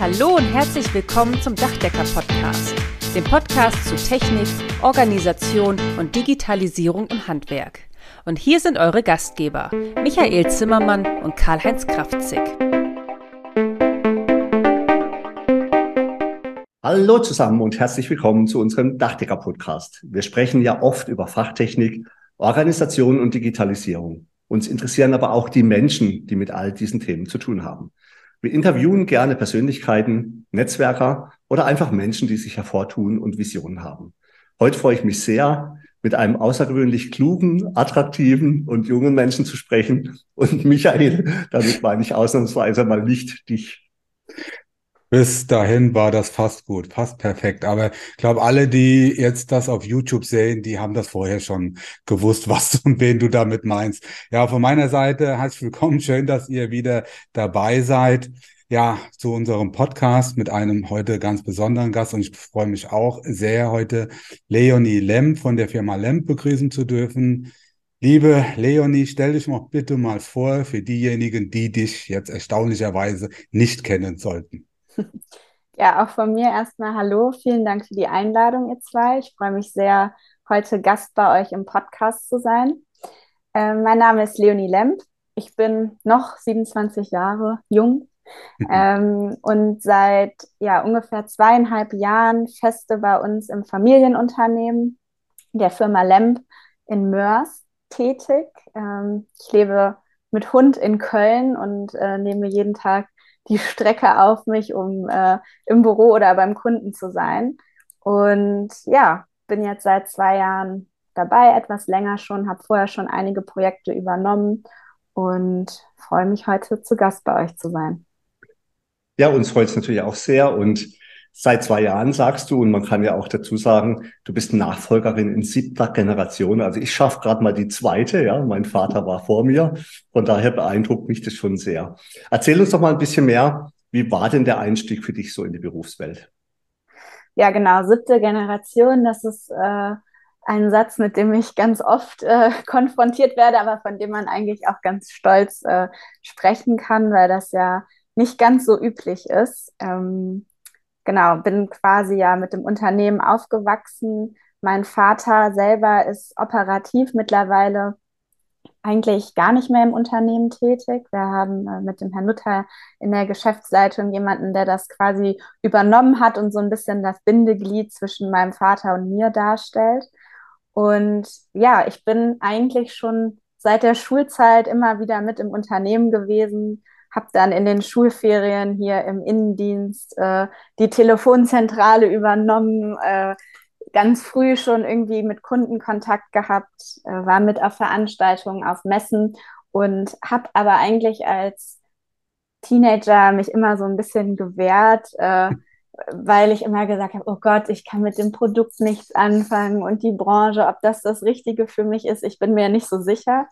Hallo und herzlich willkommen zum Dachdecker-Podcast, dem Podcast zu Technik, Organisation und Digitalisierung im Handwerk. Und hier sind eure Gastgeber, Michael Zimmermann und Karl-Heinz Kraftzig. Hallo zusammen und herzlich willkommen zu unserem Dachdecker-Podcast. Wir sprechen ja oft über Fachtechnik, Organisation und Digitalisierung. Uns interessieren aber auch die Menschen, die mit all diesen Themen zu tun haben. Wir interviewen gerne Persönlichkeiten, Netzwerker oder einfach Menschen, die sich hervortun und Visionen haben. Heute freue ich mich sehr, mit einem außergewöhnlich klugen, attraktiven und jungen Menschen zu sprechen. Und Michael, damit meine ich ausnahmsweise mal nicht dich. Bis dahin war das fast gut, fast perfekt. Aber ich glaube, alle, die jetzt das auf YouTube sehen, die haben das vorher schon gewusst, was und wen du damit meinst. Ja, von meiner Seite herzlich willkommen. Schön, dass ihr wieder dabei seid. Ja, zu unserem Podcast mit einem heute ganz besonderen Gast. Und ich freue mich auch sehr, heute Leonie Lemp von der Firma Lemp begrüßen zu dürfen. Liebe Leonie, stell dich mal bitte mal vor für diejenigen, die dich jetzt erstaunlicherweise nicht kennen sollten. Ja, auch von mir erstmal Hallo. Vielen Dank für die Einladung, ihr zwei. Ich freue mich sehr, heute Gast bei euch im Podcast zu sein. Ähm, mein Name ist Leonie Lemp. Ich bin noch 27 Jahre jung ähm, und seit ja, ungefähr zweieinhalb Jahren feste bei uns im Familienunternehmen der Firma Lemp in Mörs tätig. Ähm, ich lebe mit Hund in Köln und äh, nehme jeden Tag die Strecke auf mich, um äh, im Büro oder beim Kunden zu sein. Und ja, bin jetzt seit zwei Jahren dabei, etwas länger schon, habe vorher schon einige Projekte übernommen und freue mich heute zu Gast bei euch zu sein. Ja, uns freut es natürlich auch sehr und seit zwei Jahren sagst du, und man kann ja auch dazu sagen, du bist Nachfolgerin in siebter Generation. Also ich schaffe gerade mal die zweite, ja. Mein Vater war vor mir. Von daher beeindruckt mich das schon sehr. Erzähl uns doch mal ein bisschen mehr. Wie war denn der Einstieg für dich so in die Berufswelt? Ja, genau, siebte Generation, das ist äh, ein Satz, mit dem ich ganz oft äh, konfrontiert werde, aber von dem man eigentlich auch ganz stolz äh, sprechen kann, weil das ja nicht ganz so üblich ist. Ähm, genau, bin quasi ja mit dem Unternehmen aufgewachsen. Mein Vater selber ist operativ mittlerweile eigentlich gar nicht mehr im Unternehmen tätig. Wir haben äh, mit dem Herrn Nutter in der Geschäftsleitung jemanden, der das quasi übernommen hat und so ein bisschen das Bindeglied zwischen meinem Vater und mir darstellt. Und ja, ich bin eigentlich schon seit der Schulzeit immer wieder mit im Unternehmen gewesen, habe dann in den Schulferien hier im Innendienst äh, die Telefonzentrale übernommen, äh, ganz früh schon irgendwie mit Kunden Kontakt gehabt, äh, war mit auf Veranstaltungen, auf Messen und habe aber eigentlich als Teenager mich immer so ein bisschen gewehrt, äh, weil ich immer gesagt habe, oh Gott, ich kann mit dem Produkt nichts anfangen und die Branche, ob das das Richtige für mich ist, ich bin mir nicht so sicher.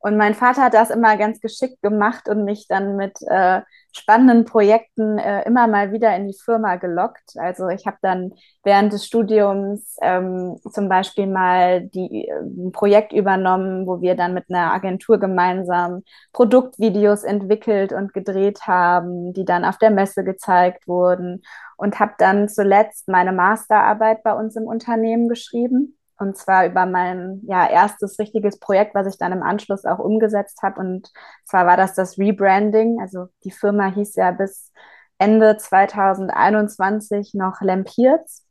Und mein Vater hat das immer ganz geschickt gemacht und mich dann mit äh, spannenden Projekten äh, immer mal wieder in die Firma gelockt. Also ich habe dann während des Studiums ähm, zum Beispiel mal die, äh, ein Projekt übernommen, wo wir dann mit einer Agentur gemeinsam Produktvideos entwickelt und gedreht haben, die dann auf der Messe gezeigt wurden und habe dann zuletzt meine Masterarbeit bei uns im Unternehmen geschrieben und zwar über mein ja, erstes richtiges Projekt, was ich dann im Anschluss auch umgesetzt habe. Und zwar war das das Rebranding. Also die Firma hieß ja bis Ende 2021 noch Lamp Hirz.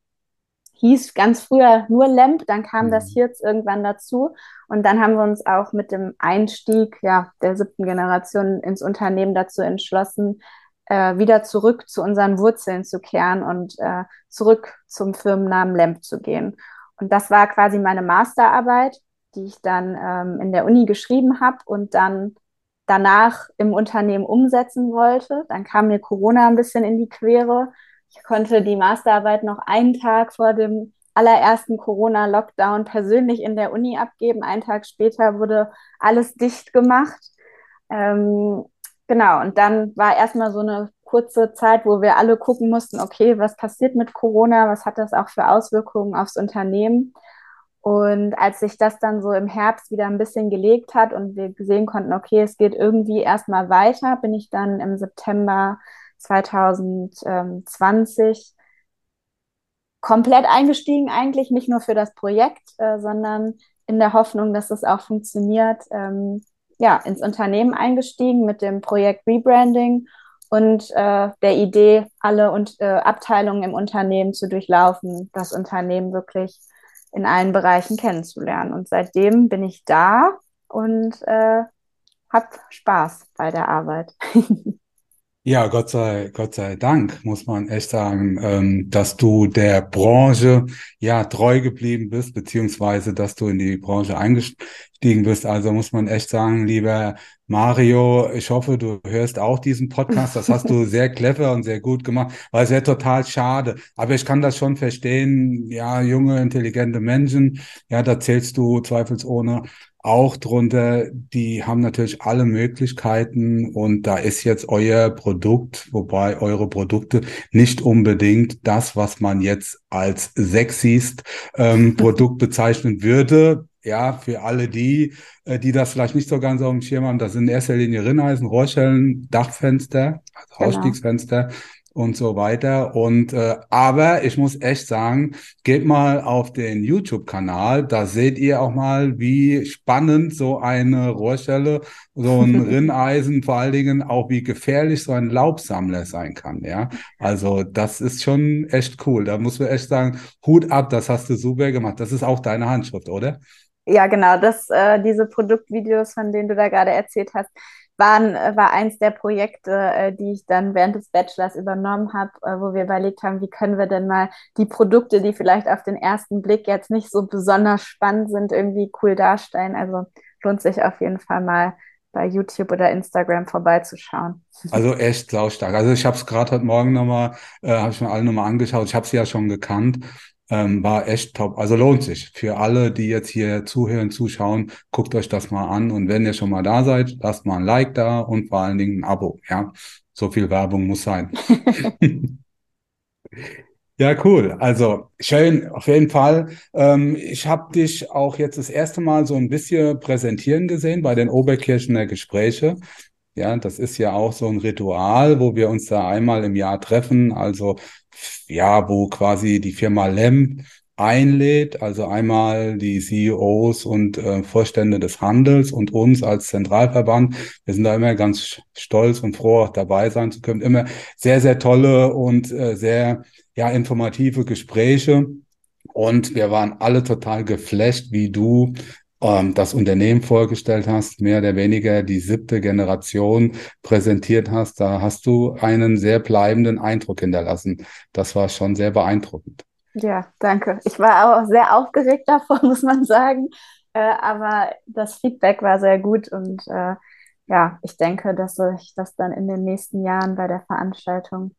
Hieß ganz früher nur Lamp, dann kam mhm. das Hirz irgendwann dazu. Und dann haben wir uns auch mit dem Einstieg ja, der siebten Generation ins Unternehmen dazu entschlossen, äh, wieder zurück zu unseren Wurzeln zu kehren und äh, zurück zum Firmennamen Lamp zu gehen. Und das war quasi meine Masterarbeit, die ich dann ähm, in der Uni geschrieben habe und dann danach im Unternehmen umsetzen wollte. Dann kam mir Corona ein bisschen in die Quere. Ich konnte die Masterarbeit noch einen Tag vor dem allerersten Corona-Lockdown persönlich in der Uni abgeben. Einen Tag später wurde alles dicht gemacht. Ähm, genau, und dann war erstmal so eine kurze Zeit, wo wir alle gucken mussten, okay, was passiert mit Corona, was hat das auch für Auswirkungen aufs Unternehmen. Und als sich das dann so im Herbst wieder ein bisschen gelegt hat und wir sehen konnten, okay, es geht irgendwie erstmal weiter, bin ich dann im September 2020 komplett eingestiegen eigentlich, nicht nur für das Projekt, äh, sondern in der Hoffnung, dass es auch funktioniert, ähm, ja, ins Unternehmen eingestiegen mit dem Projekt Rebranding und äh, der Idee, alle und, äh, Abteilungen im Unternehmen zu durchlaufen, das Unternehmen wirklich in allen Bereichen kennenzulernen. Und seitdem bin ich da und äh, habe Spaß bei der Arbeit. Ja, Gott sei, Gott sei Dank, muss man echt sagen, ähm, dass du der Branche ja treu geblieben bist, beziehungsweise dass du in die Branche eingestiegen bist. Also muss man echt sagen, lieber Mario, ich hoffe, du hörst auch diesen Podcast. Das hast du sehr clever und sehr gut gemacht, weil es wäre total schade. Aber ich kann das schon verstehen. Ja, junge, intelligente Menschen, ja, da zählst du zweifelsohne auch drunter, die haben natürlich alle Möglichkeiten und da ist jetzt euer Produkt, wobei eure Produkte nicht unbedingt das, was man jetzt als sexyst ähm, Produkt bezeichnen würde. Ja, für alle die, äh, die das vielleicht nicht so ganz auf dem Schirm haben, das sind in erster Linie Rinneisen, Rohrschellen, Dachfenster, also genau. Und so weiter. Und äh, aber ich muss echt sagen, geht mal auf den YouTube-Kanal, da seht ihr auch mal, wie spannend so eine Rohrstelle, so ein Rinneisen, vor allen Dingen auch wie gefährlich so ein Laubsammler sein kann. Ja, also das ist schon echt cool. Da muss man echt sagen, Hut ab, das hast du super gemacht. Das ist auch deine Handschrift, oder? Ja, genau. Das, äh, diese Produktvideos, von denen du da gerade erzählt hast, waren, äh, war eins der Projekte, äh, die ich dann während des Bachelors übernommen habe, äh, wo wir überlegt haben, wie können wir denn mal die Produkte, die vielleicht auf den ersten Blick jetzt nicht so besonders spannend sind, irgendwie cool darstellen. Also lohnt sich auf jeden Fall mal bei YouTube oder Instagram vorbeizuschauen. Also echt saustark. Also ich habe es gerade heute Morgen nochmal, äh, habe ich mir alle nochmal angeschaut. Ich habe sie ja schon gekannt ähm, war echt top. Also lohnt sich. Für alle, die jetzt hier zuhören, zuschauen, guckt euch das mal an. Und wenn ihr schon mal da seid, lasst mal ein Like da und vor allen Dingen ein Abo. Ja, so viel Werbung muss sein. Ja, cool. Also schön, auf jeden Fall. Ähm, ich habe dich auch jetzt das erste Mal so ein bisschen präsentieren gesehen bei den Oberkirchener Gespräche. Ja, das ist ja auch so ein Ritual, wo wir uns da einmal im Jahr treffen. Also ja, wo quasi die Firma LEM einlädt, also einmal die CEOs und äh, Vorstände des Handels und uns als Zentralverband. Wir sind da immer ganz stolz und froh, auch dabei sein zu können. Immer sehr, sehr tolle und äh, sehr ja, informative Gespräche. Und wir waren alle total geflasht, wie du ähm, das Unternehmen vorgestellt hast, mehr oder weniger die siebte Generation präsentiert hast, da hast du einen sehr bleibenden Eindruck hinterlassen. Das war schon sehr beeindruckend. Ja, danke. Ich war auch sehr aufgeregt davor, muss man sagen. Äh, aber das Feedback war sehr gut und äh, ja, ich denke, dass ich das dann in den nächsten Jahren bei der Veranstaltung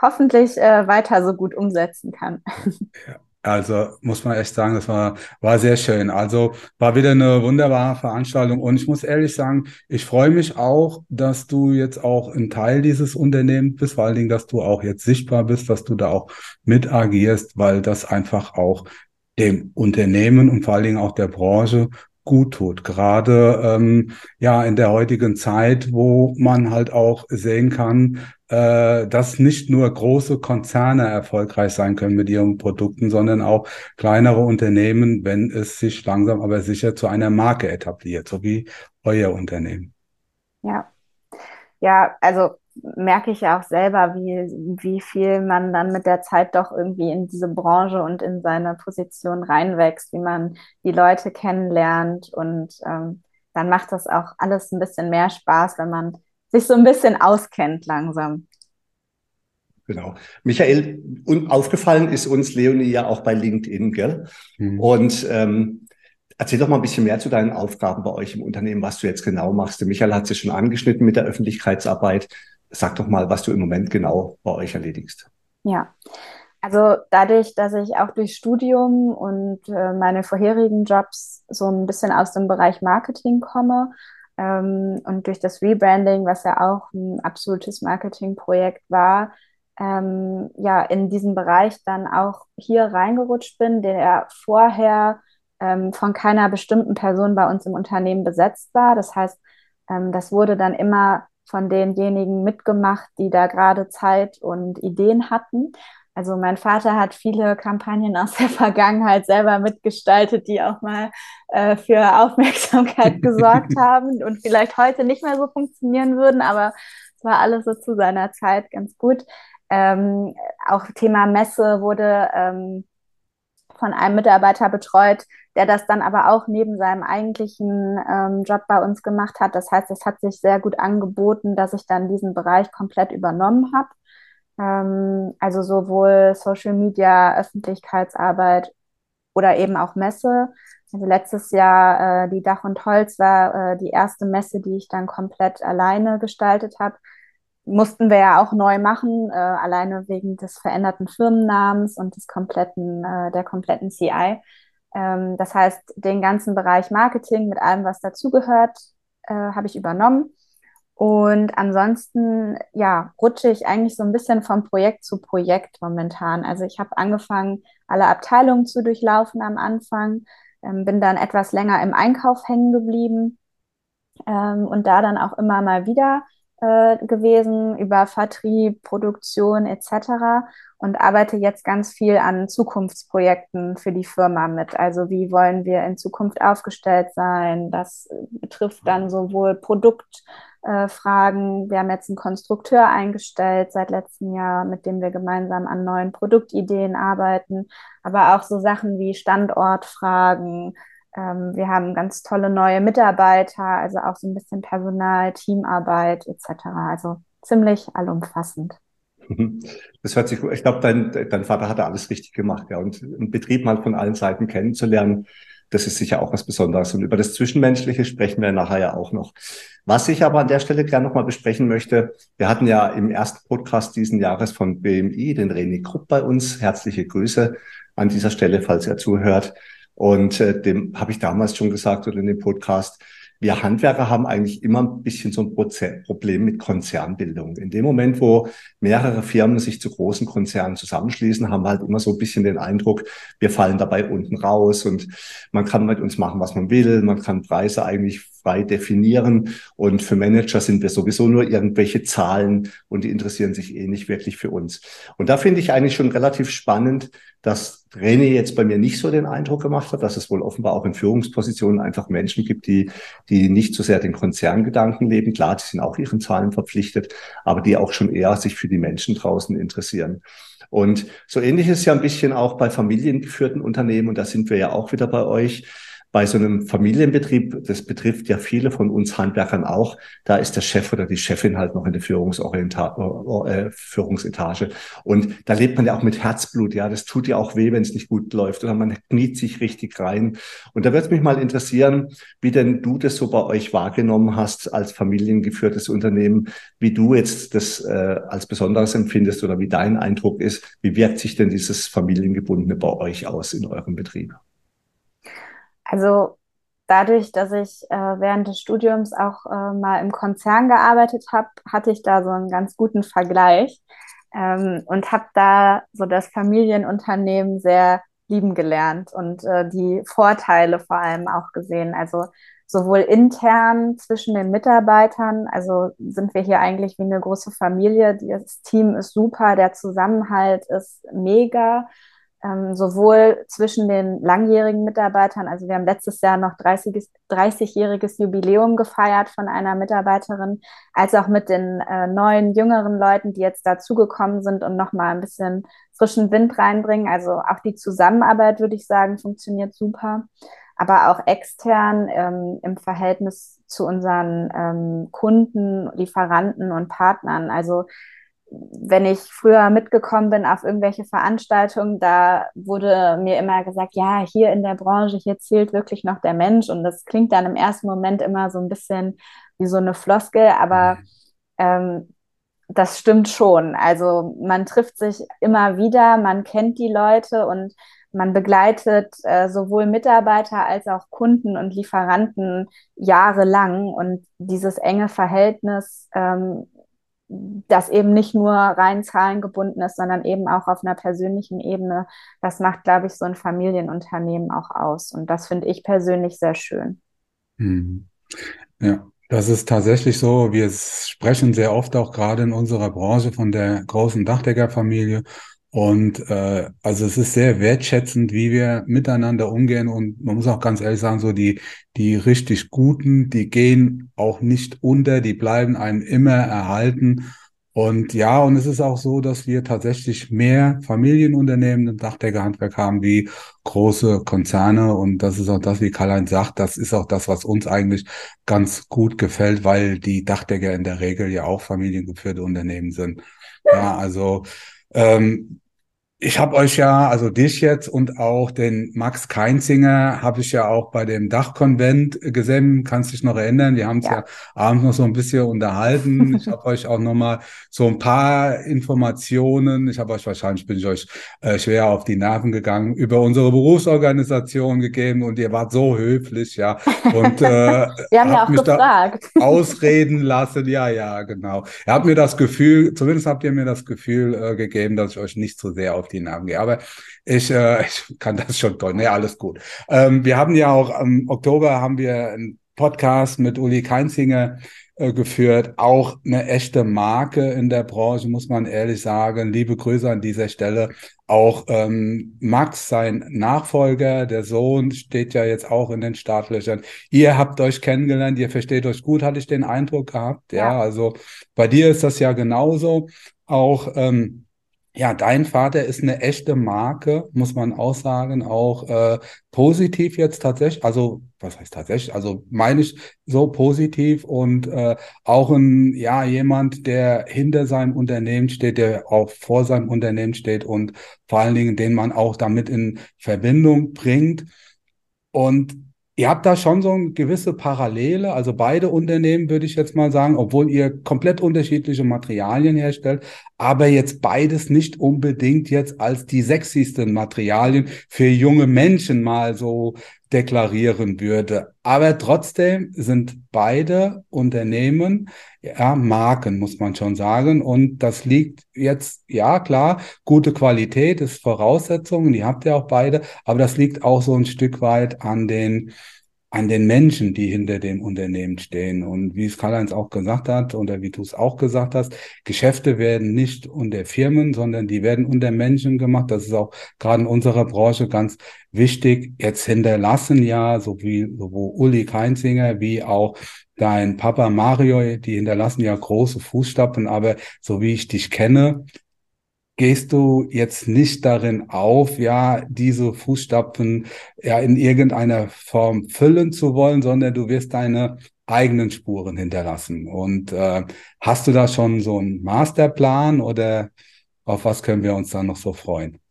hoffentlich äh, weiter so gut umsetzen kann. Ja. Also muss man echt sagen, das war, war sehr schön. Also war wieder eine wunderbare Veranstaltung. Und ich muss ehrlich sagen, ich freue mich auch, dass du jetzt auch ein Teil dieses Unternehmens bist, vor allen Dingen, dass du auch jetzt sichtbar bist, dass du da auch mit agierst, weil das einfach auch dem Unternehmen und vor allen Dingen auch der Branche gut tut. Gerade ähm, ja in der heutigen Zeit, wo man halt auch sehen kann, äh, dass nicht nur große Konzerne erfolgreich sein können mit ihren Produkten, sondern auch kleinere Unternehmen, wenn es sich langsam aber sicher zu einer Marke etabliert, so wie euer Unternehmen. Ja, ja, also merke ich ja auch selber, wie, wie viel man dann mit der Zeit doch irgendwie in diese Branche und in seine Position reinwächst, wie man die Leute kennenlernt und ähm, dann macht das auch alles ein bisschen mehr Spaß, wenn man sich so ein bisschen auskennt langsam. Genau. Michael, und aufgefallen ist uns Leonie ja auch bei LinkedIn, gell? Mhm. Und ähm, erzähl doch mal ein bisschen mehr zu deinen Aufgaben bei euch im Unternehmen, was du jetzt genau machst. Der Michael hat sich schon angeschnitten mit der Öffentlichkeitsarbeit. Sag doch mal, was du im Moment genau bei euch erledigst. Ja, also dadurch, dass ich auch durch Studium und äh, meine vorherigen Jobs so ein bisschen aus dem Bereich Marketing komme und durch das Rebranding, was ja auch ein absolutes Marketingprojekt war, ähm, ja in diesen Bereich dann auch hier reingerutscht bin, der vorher ähm, von keiner bestimmten Person bei uns im Unternehmen besetzt war. Das heißt, ähm, das wurde dann immer von denjenigen mitgemacht, die da gerade Zeit und Ideen hatten. Also mein Vater hat viele Kampagnen aus der Vergangenheit selber mitgestaltet, die auch mal äh, für Aufmerksamkeit gesorgt haben und vielleicht heute nicht mehr so funktionieren würden, aber es war alles so zu seiner Zeit ganz gut. Ähm, auch Thema Messe wurde ähm, von einem Mitarbeiter betreut, der das dann aber auch neben seinem eigentlichen ähm, Job bei uns gemacht hat. Das heißt, es hat sich sehr gut angeboten, dass ich dann diesen Bereich komplett übernommen habe. Ähm, also sowohl Social Media, Öffentlichkeitsarbeit oder eben auch Messe. Also letztes Jahr äh, die Dach und Holz war äh, die erste Messe, die ich dann komplett alleine gestaltet habe. Mussten wir ja auch neu machen, äh, alleine wegen des veränderten Firmennamens und des kompletten, äh, der kompletten CI. Ähm, das heißt, den ganzen Bereich Marketing mit allem, was dazugehört, äh, habe ich übernommen. Und ansonsten, ja, rutsche ich eigentlich so ein bisschen von Projekt zu Projekt momentan. Also ich habe angefangen, alle Abteilungen zu durchlaufen am Anfang, ähm, bin dann etwas länger im Einkauf hängen geblieben ähm, und da dann auch immer mal wieder äh, gewesen über Vertrieb, Produktion etc. und arbeite jetzt ganz viel an Zukunftsprojekten für die Firma mit. Also wie wollen wir in Zukunft aufgestellt sein? Das betrifft dann sowohl Produkt, äh, Fragen. Wir haben jetzt einen Konstrukteur eingestellt seit letztem Jahr, mit dem wir gemeinsam an neuen Produktideen arbeiten, aber auch so Sachen wie Standortfragen. Ähm, wir haben ganz tolle neue Mitarbeiter, also auch so ein bisschen Personal, Teamarbeit etc. Also ziemlich allumfassend. Das hört sich gut. Ich glaube, dein, dein Vater hat da alles richtig gemacht, ja. Und einen Betrieb mal von allen Seiten kennenzulernen, das ist sicher auch was Besonderes. Und über das Zwischenmenschliche sprechen wir nachher ja auch noch. Was ich aber an der Stelle gerne nochmal besprechen möchte, wir hatten ja im ersten Podcast diesen Jahres von BMI den René Krupp bei uns. Herzliche Grüße an dieser Stelle, falls er zuhört. Und äh, dem habe ich damals schon gesagt oder in dem Podcast, wir Handwerker haben eigentlich immer ein bisschen so ein Problem mit Konzernbildung. In dem Moment, wo mehrere Firmen sich zu großen Konzernen zusammenschließen, haben wir halt immer so ein bisschen den Eindruck, wir fallen dabei unten raus und man kann mit uns machen, was man will. Man kann Preise eigentlich frei definieren. Und für Manager sind wir sowieso nur irgendwelche Zahlen und die interessieren sich eh nicht wirklich für uns. Und da finde ich eigentlich schon relativ spannend, dass René jetzt bei mir nicht so den Eindruck gemacht hat, dass es wohl offenbar auch in Führungspositionen einfach Menschen gibt, die, die nicht so sehr den Konzerngedanken leben. Klar, die sind auch ihren Zahlen verpflichtet, aber die auch schon eher sich für die Menschen draußen interessieren. Und so ähnlich ist ja ein bisschen auch bei familiengeführten Unternehmen und da sind wir ja auch wieder bei euch bei so einem Familienbetrieb, das betrifft ja viele von uns Handwerkern auch, da ist der Chef oder die Chefin halt noch in der Führungsorienta äh, Führungsetage. Und da lebt man ja auch mit Herzblut, ja. Das tut ja auch weh, wenn es nicht gut läuft oder man kniet sich richtig rein. Und da würde es mich mal interessieren, wie denn du das so bei euch wahrgenommen hast als familiengeführtes Unternehmen, wie du jetzt das äh, als Besonderes empfindest oder wie dein Eindruck ist. Wie wirkt sich denn dieses Familiengebundene bei euch aus in eurem Betrieb? Also dadurch, dass ich äh, während des Studiums auch äh, mal im Konzern gearbeitet habe, hatte ich da so einen ganz guten Vergleich ähm, und habe da so das Familienunternehmen sehr lieben gelernt und äh, die Vorteile vor allem auch gesehen. Also sowohl intern zwischen den Mitarbeitern, also sind wir hier eigentlich wie eine große Familie. Das Team ist super, der Zusammenhalt ist mega ähm, sowohl zwischen den langjährigen Mitarbeitern, also wir haben letztes Jahr noch 30, 30-jähriges Jubiläum gefeiert von einer Mitarbeiterin, als auch mit den äh, neuen, jüngeren Leuten, die jetzt dazugekommen sind und nochmal ein bisschen frischen Wind reinbringen. Also auch die Zusammenarbeit, würde ich sagen, funktioniert super. Aber auch extern ähm, im Verhältnis zu unseren ähm, Kunden, Lieferanten und Partnern. Also wenn ich früher mitgekommen bin auf irgendwelche Veranstaltungen, da wurde mir immer gesagt, ja, hier in der Branche, hier zählt wirklich noch der Mensch. Und das klingt dann im ersten Moment immer so ein bisschen wie so eine Floskel, aber mhm. ähm, das stimmt schon. Also man trifft sich immer wieder, man kennt die Leute und man begleitet äh, sowohl Mitarbeiter als auch Kunden und Lieferanten jahrelang. Und dieses enge Verhältnis ähm, das eben nicht nur rein zahlengebunden ist, sondern eben auch auf einer persönlichen Ebene. Das macht, glaube ich, so ein Familienunternehmen auch aus. Und das finde ich persönlich sehr schön. Mhm. Ja, Das ist tatsächlich so. Wir sprechen sehr oft auch gerade in unserer Branche von der großen Dachdeckerfamilie. Und äh, also es ist sehr wertschätzend, wie wir miteinander umgehen. Und man muss auch ganz ehrlich sagen, so die, die richtig Guten, die gehen auch nicht unter, die bleiben einem immer erhalten. Und ja, und es ist auch so, dass wir tatsächlich mehr Familienunternehmen im Dachdeckerhandwerk haben wie große Konzerne. Und das ist auch das, wie Karl-Heinz sagt, das ist auch das, was uns eigentlich ganz gut gefällt, weil die Dachdecker in der Regel ja auch familiengeführte Unternehmen sind. Ja, also ähm, ich habe euch ja, also dich jetzt und auch den Max Keinzinger habe ich ja auch bei dem Dachkonvent gesehen. Kannst dich noch erinnern? Wir haben uns ja. ja abends noch so ein bisschen unterhalten. Ich habe euch auch noch mal so ein paar Informationen. Ich habe euch wahrscheinlich bin ich euch äh, schwer auf die Nerven gegangen über unsere Berufsorganisation gegeben und ihr wart so höflich, ja. Und äh, wir haben ja auch mich gefragt. Ausreden lassen. Ja, ja, genau. Ihr habt mir das Gefühl, zumindest habt ihr mir das Gefühl äh, gegeben, dass ich euch nicht so sehr auf die Namen gehe. Aber ich, äh, ich kann das schon toll. Nee, alles gut. Ähm, wir haben ja auch im Oktober haben wir einen Podcast mit Uli Keinzinger äh, geführt. Auch eine echte Marke in der Branche, muss man ehrlich sagen. Liebe Grüße an dieser Stelle. Auch ähm, Max, sein Nachfolger, der Sohn, steht ja jetzt auch in den Startlöchern. Ihr habt euch kennengelernt, ihr versteht euch gut, hatte ich den Eindruck gehabt. Ja, ja also bei dir ist das ja genauso. Auch ähm, ja, dein Vater ist eine echte Marke, muss man auch sagen, auch äh, positiv jetzt tatsächlich, also was heißt tatsächlich, also meine ich so positiv und äh, auch ein, ja, jemand, der hinter seinem Unternehmen steht, der auch vor seinem Unternehmen steht und vor allen Dingen, den man auch damit in Verbindung bringt. Und Ihr habt da schon so eine gewisse Parallele, also beide Unternehmen würde ich jetzt mal sagen, obwohl ihr komplett unterschiedliche Materialien herstellt, aber jetzt beides nicht unbedingt jetzt als die sexiesten Materialien für junge Menschen mal so deklarieren würde. Aber trotzdem sind beide Unternehmen ja Marken, muss man schon sagen. Und das liegt jetzt, ja klar, gute Qualität ist Voraussetzung, die habt ihr auch beide, aber das liegt auch so ein Stück weit an den an den Menschen, die hinter dem Unternehmen stehen. Und wie es Karl-Heinz auch gesagt hat, oder wie du es auch gesagt hast, Geschäfte werden nicht unter Firmen, sondern die werden unter Menschen gemacht. Das ist auch gerade in unserer Branche ganz wichtig. Jetzt hinterlassen ja, so wie sowohl Uli Keinzinger wie auch dein Papa Mario, die hinterlassen ja große Fußstapfen, aber so wie ich dich kenne, gehst du jetzt nicht darin auf, ja, diese Fußstapfen ja in irgendeiner Form füllen zu wollen, sondern du wirst deine eigenen Spuren hinterlassen. Und äh, hast du da schon so einen Masterplan oder auf was können wir uns da noch so freuen?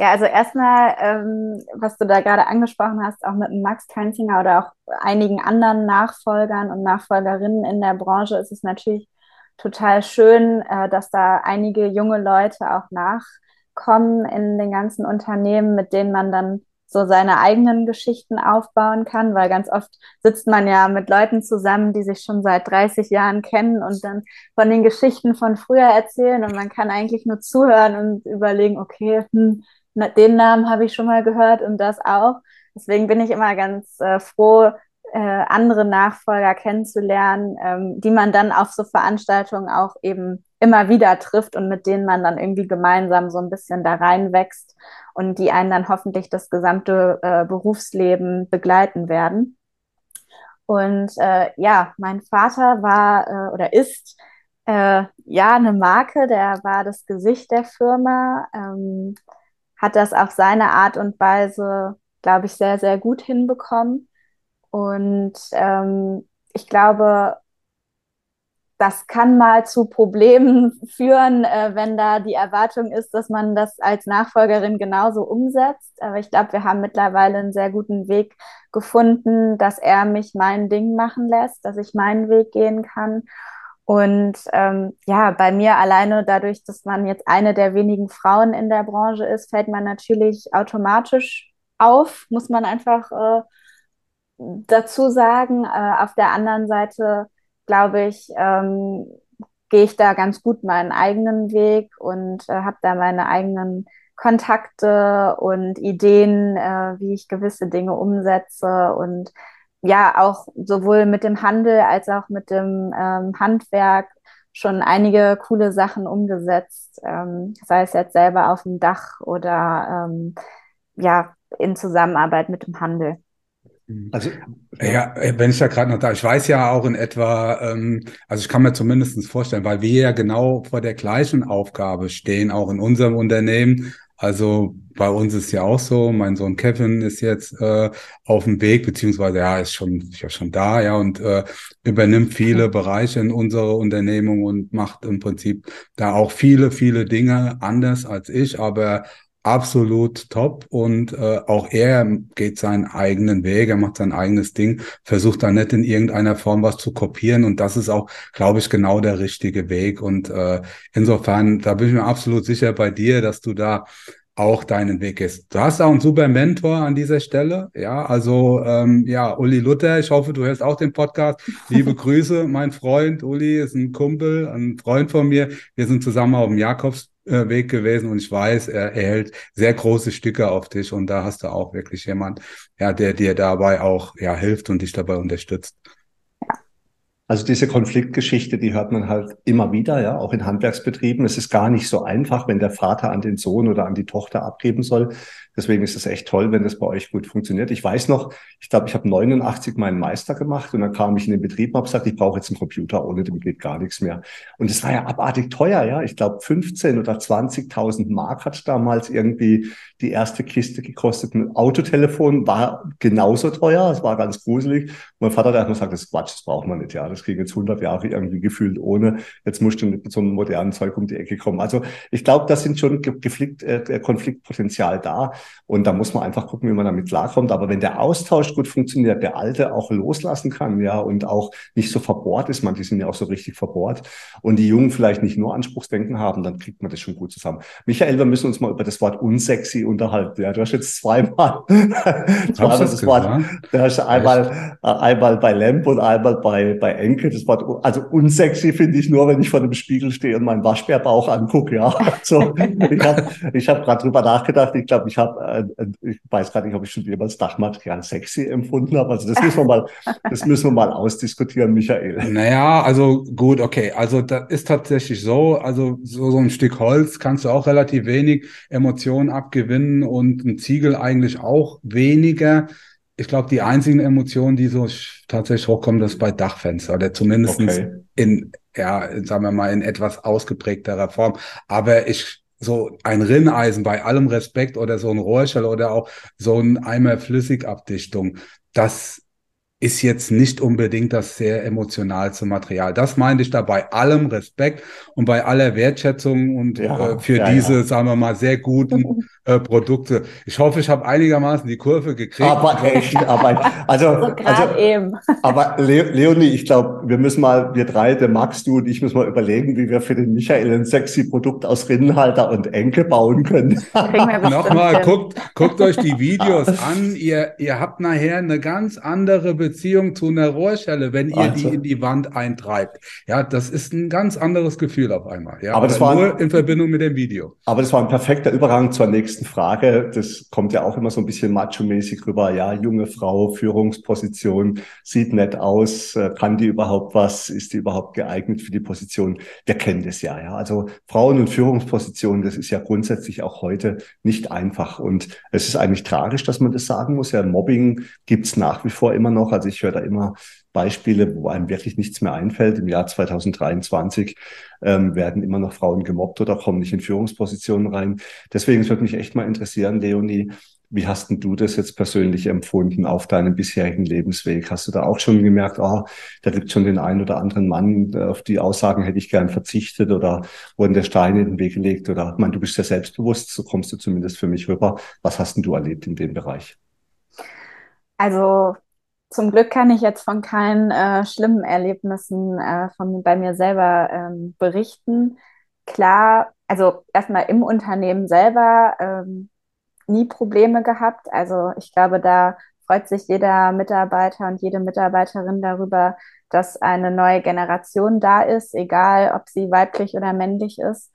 Ja, also erstmal, ähm, was du da gerade angesprochen hast, auch mit Max Keinzinger oder auch einigen anderen Nachfolgern und Nachfolgerinnen in der Branche, ist es natürlich total schön, äh, dass da einige junge Leute auch nachkommen in den ganzen Unternehmen, mit denen man dann so seine eigenen Geschichten aufbauen kann, weil ganz oft sitzt man ja mit Leuten zusammen, die sich schon seit 30 Jahren kennen und dann von den Geschichten von früher erzählen und man kann eigentlich nur zuhören und überlegen, okay, hm, den Namen habe ich schon mal gehört und das auch. Deswegen bin ich immer ganz äh, froh, äh, andere Nachfolger kennenzulernen, ähm, die man dann auf so Veranstaltungen auch eben immer wieder trifft und mit denen man dann irgendwie gemeinsam so ein bisschen da reinwächst und die einen dann hoffentlich das gesamte äh, Berufsleben begleiten werden. Und äh, ja, mein Vater war äh, oder ist äh, ja eine Marke, der war das Gesicht der Firma, ähm, hat das auf seine Art und Weise, glaube ich, sehr, sehr gut hinbekommen. Und ähm, ich glaube, das kann mal zu Problemen führen, äh, wenn da die Erwartung ist, dass man das als Nachfolgerin genauso umsetzt. Aber ich glaube, wir haben mittlerweile einen sehr guten Weg gefunden, dass er mich mein Ding machen lässt, dass ich meinen Weg gehen kann. Und ähm, ja, bei mir alleine dadurch, dass man jetzt eine der wenigen Frauen in der Branche ist, fällt man natürlich automatisch auf, muss man einfach äh, dazu sagen. Äh, auf der anderen Seite, glaube ich, ähm, gehe ich da ganz gut meinen eigenen Weg und äh, habe da meine eigenen Kontakte und Ideen, äh, wie ich gewisse Dinge umsetze und ja auch sowohl mit dem Handel als auch mit dem ähm, Handwerk schon einige coole Sachen umgesetzt, ähm, sei es jetzt selber auf dem Dach oder ähm, ja in Zusammenarbeit mit dem Handel. Also ja, wenn ich da gerade noch da, ich weiß ja auch in etwa, ähm, also ich kann mir zumindest vorstellen, weil wir ja genau vor der gleichen Aufgabe stehen, auch in unserem Unternehmen. Also bei uns ist ja auch so, mein Sohn Kevin ist jetzt äh, auf dem Weg, beziehungsweise ja, ist schon, ist ja schon da, ja, und äh, übernimmt viele Bereiche in unserer Unternehmung und macht im Prinzip da auch viele, viele Dinge anders als ich, aber absolut top und äh, auch er geht seinen eigenen Weg, er macht sein eigenes Ding, versucht da nicht in irgendeiner Form was zu kopieren und das ist auch, glaube ich, genau der richtige Weg und äh, insofern, da bin ich mir absolut sicher bei dir, dass du da auch deinen Weg gehst. Du hast auch einen super Mentor an dieser Stelle, ja, also ähm, ja, Uli Luther, ich hoffe, du hörst auch den Podcast. Liebe Grüße, mein Freund, Uli ist ein Kumpel, ein Freund von mir. Wir sind zusammen auf dem Jakobs äh, Weg gewesen und ich weiß, er, hält sehr große Stücke auf dich und da hast du auch wirklich jemand, ja, der dir dabei auch ja hilft und dich dabei unterstützt. Also diese Konfliktgeschichte, die hört man halt immer wieder, ja, auch in Handwerksbetrieben. Es ist gar nicht so einfach, wenn der Vater an den Sohn oder an die Tochter abgeben soll. Deswegen ist es echt toll, wenn das bei euch gut funktioniert. Ich weiß noch, ich glaube, ich habe 89 meinen Meister gemacht und dann kam ich in den Betrieb und habe gesagt, ich brauche jetzt einen Computer, ohne dem geht gar nichts mehr. Und es war ja abartig teuer, ja. Ich glaube, 15 oder 20.000 Mark hat damals irgendwie die erste Kiste gekostet. Ein Autotelefon war genauso teuer, es war ganz gruselig. Mein Vater hat erstmal gesagt, das ist Quatsch, das braucht man nicht, ja. Das ging jetzt 100 Jahre irgendwie gefühlt ohne. Jetzt musst du mit so einem modernen Zeug um die Ecke kommen. Also ich glaube, da sind schon Geflikt, äh, Konfliktpotenzial da. Und da muss man einfach gucken, wie man damit klarkommt. Aber wenn der Austausch gut funktioniert, der Alte auch loslassen kann, ja, und auch nicht so verbohrt ist, man, die sind ja auch so richtig verbohrt, und die Jungen vielleicht nicht nur Anspruchsdenken haben, dann kriegt man das schon gut zusammen. Michael, wir müssen uns mal über das Wort unsexy unterhalten. Ja, du hast jetzt zweimal, zweimal das, Wort, du hast einmal, äh, einmal bei Lemp und einmal bei, bei Enke das Wort, also unsexy finde ich nur, wenn ich vor dem Spiegel stehe und meinen Waschbärbauch angucke, ja. So, ich habe ich hab gerade drüber nachgedacht. Ich glaube, ich habe äh, ich weiß gar nicht, ob ich schon jemals Dachmaterial sexy empfunden habe. Also das müssen wir mal, das müssen wir mal ausdiskutieren, Michael. Naja, also gut, okay. Also das ist tatsächlich so. Also so, so ein Stück Holz kannst du auch relativ wenig Emotionen abgewinnen und ein Ziegel eigentlich auch weniger. Ich glaube, die einzigen Emotionen, die so tatsächlich hochkommen, das ist bei Dachfenster oder zumindest okay. in, ja, sagen wir mal, in etwas ausgeprägterer Form. Aber ich so ein Rinneisen bei allem Respekt oder so ein Rohrschall oder auch so ein Eimer Flüssigabdichtung, das ist jetzt nicht unbedingt das sehr emotionalste Material. Das meinte ich da bei allem Respekt und bei aller Wertschätzung und ja, äh, für ja, diese, ja. sagen wir mal, sehr guten äh, Produkte. Ich hoffe, ich habe einigermaßen die Kurve gekriegt. Aber echt, aber also, also, also eben. aber Le Leonie, ich glaube, wir müssen mal, wir drei, der Max, du und ich, müssen mal überlegen, wie wir für den Michael ein sexy Produkt aus Rinnenhalter und Enke bauen können. Nochmal, guckt, guckt euch die Videos an. Ihr, ihr habt nachher eine ganz andere Beziehung zu einer Rohrschelle, wenn ihr also. die in die Wand eintreibt. Ja, das ist ein ganz anderes Gefühl auf einmal. Ja, aber das war nur ein, in Verbindung mit dem Video. Aber das war ein perfekter Übergang zur nächsten nächsten Frage. Das kommt ja auch immer so ein bisschen macho-mäßig rüber. Ja, junge Frau, Führungsposition, sieht nett aus, äh, kann die überhaupt was? Ist die überhaupt geeignet für die Position? Wir kennen das ja, ja. Also Frauen und Führungspositionen, das ist ja grundsätzlich auch heute nicht einfach. Und es ist eigentlich tragisch, dass man das sagen muss. Ja, Mobbing gibt's nach wie vor immer noch. Also ich höre da immer Beispiele, wo einem wirklich nichts mehr einfällt. Im Jahr 2023 ähm, werden immer noch Frauen gemobbt oder kommen nicht in Führungspositionen rein. Deswegen würde mich echt mal interessieren, Leonie, wie hast denn du das jetzt persönlich empfunden auf deinem bisherigen Lebensweg? Hast du da auch schon gemerkt, ah, oh, da gibt schon den einen oder anderen Mann, auf die Aussagen hätte ich gern verzichtet oder wurden der Steine in den Weg gelegt oder, ich meine, du bist ja selbstbewusst, so kommst du zumindest für mich rüber. Was hast denn du erlebt in dem Bereich? Also zum Glück kann ich jetzt von keinen äh, schlimmen Erlebnissen äh, von bei mir selber ähm, berichten. Klar, also erstmal im Unternehmen selber ähm, nie Probleme gehabt. Also ich glaube, da freut sich jeder Mitarbeiter und jede Mitarbeiterin darüber, dass eine neue Generation da ist, egal ob sie weiblich oder männlich ist.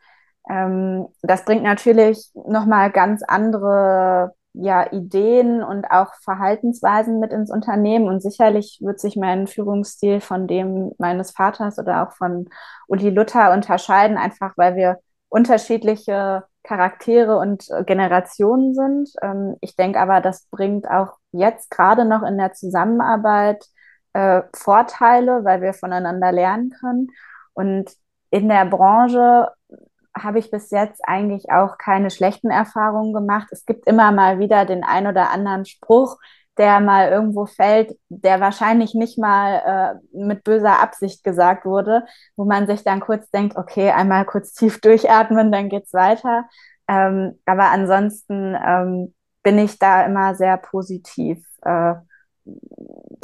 Ähm, das bringt natürlich nochmal ganz andere ja, Ideen und auch Verhaltensweisen mit ins Unternehmen. Und sicherlich wird sich mein Führungsstil von dem meines Vaters oder auch von Uli Luther unterscheiden, einfach weil wir unterschiedliche Charaktere und Generationen sind. Ähm, ich denke aber, das bringt auch jetzt gerade noch in der Zusammenarbeit äh, Vorteile, weil wir voneinander lernen können. Und in der Branche habe ich bis jetzt eigentlich auch keine schlechten Erfahrungen gemacht. Es gibt immer mal wieder den ein oder anderen Spruch, der mal irgendwo fällt, der wahrscheinlich nicht mal äh, mit böser Absicht gesagt wurde, wo man sich dann kurz denkt, okay, einmal kurz tief durchatmen, dann geht's weiter. Ähm, aber ansonsten ähm, bin ich da immer sehr positiv äh,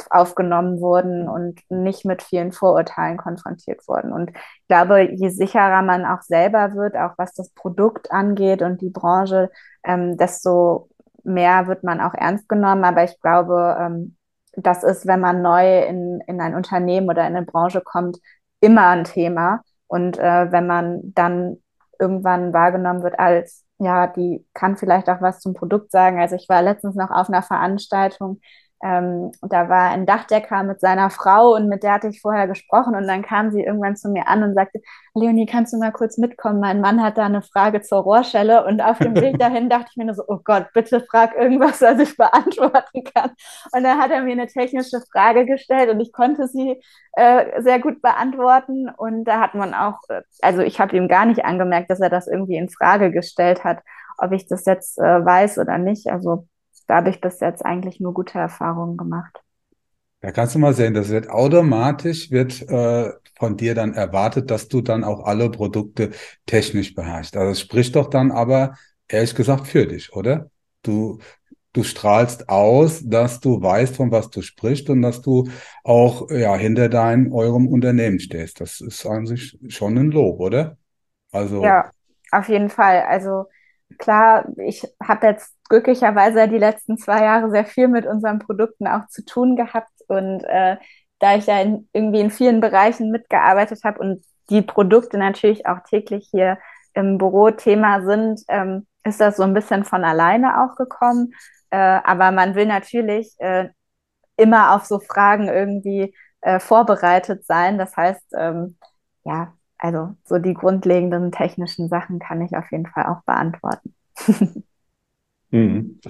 aufgenommen wurden und nicht mit vielen Vorurteilen konfrontiert wurden. Und ich glaube, je sicherer man auch selber wird, auch was das Produkt angeht und die Branche, ähm, desto mehr wird man auch ernst genommen. Aber ich glaube, ähm, das ist, wenn man neu in, in ein Unternehmen oder in eine Branche kommt, immer ein Thema. Und äh, wenn man dann irgendwann wahrgenommen wird als, ja, die kann vielleicht auch was zum Produkt sagen. Also ich war letztens noch auf einer Veranstaltung, ähm, da war ein Dachdecker mit seiner Frau und mit der hatte ich vorher gesprochen und dann kam sie irgendwann zu mir an und sagte, Leonie, kannst du mal kurz mitkommen? Mein Mann hat da eine Frage zur Rohrschelle und auf dem Weg dahin dachte ich mir nur so, oh Gott, bitte frag irgendwas, was ich beantworten kann. Und dann hat er mir eine technische Frage gestellt und ich konnte sie äh, sehr gut beantworten und da hat man auch, äh, also ich habe ihm gar nicht angemerkt, dass er das irgendwie in Frage gestellt hat, ob ich das jetzt äh, weiß oder nicht. Also da habe ich bis jetzt eigentlich nur gute Erfahrungen gemacht. Da kannst du mal sehen, das wird automatisch, wird äh, von dir dann erwartet, dass du dann auch alle Produkte technisch beherrschst. Also es spricht doch dann aber ehrlich gesagt für dich, oder? Du, du strahlst aus, dass du weißt, von was du sprichst und dass du auch ja hinter deinem eurem Unternehmen stehst. Das ist an sich schon ein Lob, oder? Also ja, auf jeden Fall. Also klar, ich habe jetzt glücklicherweise die letzten zwei Jahre sehr viel mit unseren Produkten auch zu tun gehabt und äh, da ich ja in, irgendwie in vielen Bereichen mitgearbeitet habe und die Produkte natürlich auch täglich hier im Büro Thema sind, ähm, ist das so ein bisschen von alleine auch gekommen. Äh, aber man will natürlich äh, immer auf so Fragen irgendwie äh, vorbereitet sein. Das heißt, ähm, ja, also so die grundlegenden technischen Sachen kann ich auf jeden Fall auch beantworten. mhm.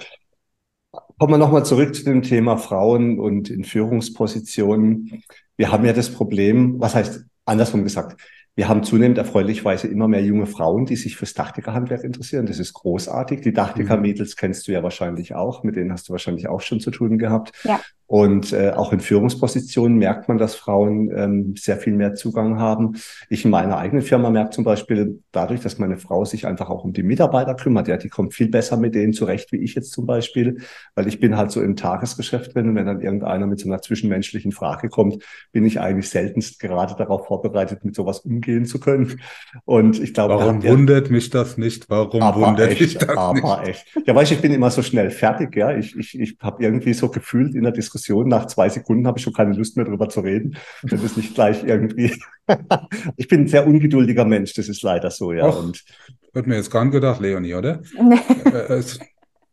Kommen wir nochmal zurück zu dem Thema Frauen und in Führungspositionen. Wir haben ja das Problem, was heißt andersrum gesagt, wir haben zunehmend erfreulicherweise immer mehr junge Frauen, die sich fürs Dachdeckerhandwerk interessieren. Das ist großartig. Die Dachdecker-Mädels kennst du ja wahrscheinlich auch. Mit denen hast du wahrscheinlich auch schon zu tun gehabt. Ja. Und äh, auch in Führungspositionen merkt man, dass Frauen ähm, sehr viel mehr Zugang haben. Ich in meiner eigenen Firma merke zum Beispiel dadurch, dass meine Frau sich einfach auch um die Mitarbeiter kümmert. Ja, die kommt viel besser mit denen zurecht, wie ich jetzt zum Beispiel, weil ich bin halt so im Tagesgeschäft drin. Und wenn dann irgendeiner mit so einer zwischenmenschlichen Frage kommt, bin ich eigentlich seltenst gerade darauf vorbereitet, mit sowas umgehen zu können. Und ich glaube, warum wundert mich das nicht? Warum wundert echt, mich das aber nicht? Echt. Ja, weißt, ich bin immer so schnell fertig. Ja, ich ich ich habe irgendwie so gefühlt in der Diskussion Diskussion. Nach zwei Sekunden habe ich schon keine Lust mehr darüber zu reden. Das ist nicht gleich irgendwie. ich bin ein sehr ungeduldiger Mensch, das ist leider so, ja. Och, und wird mir jetzt gar nicht gedacht, Leonie, oder? Nee.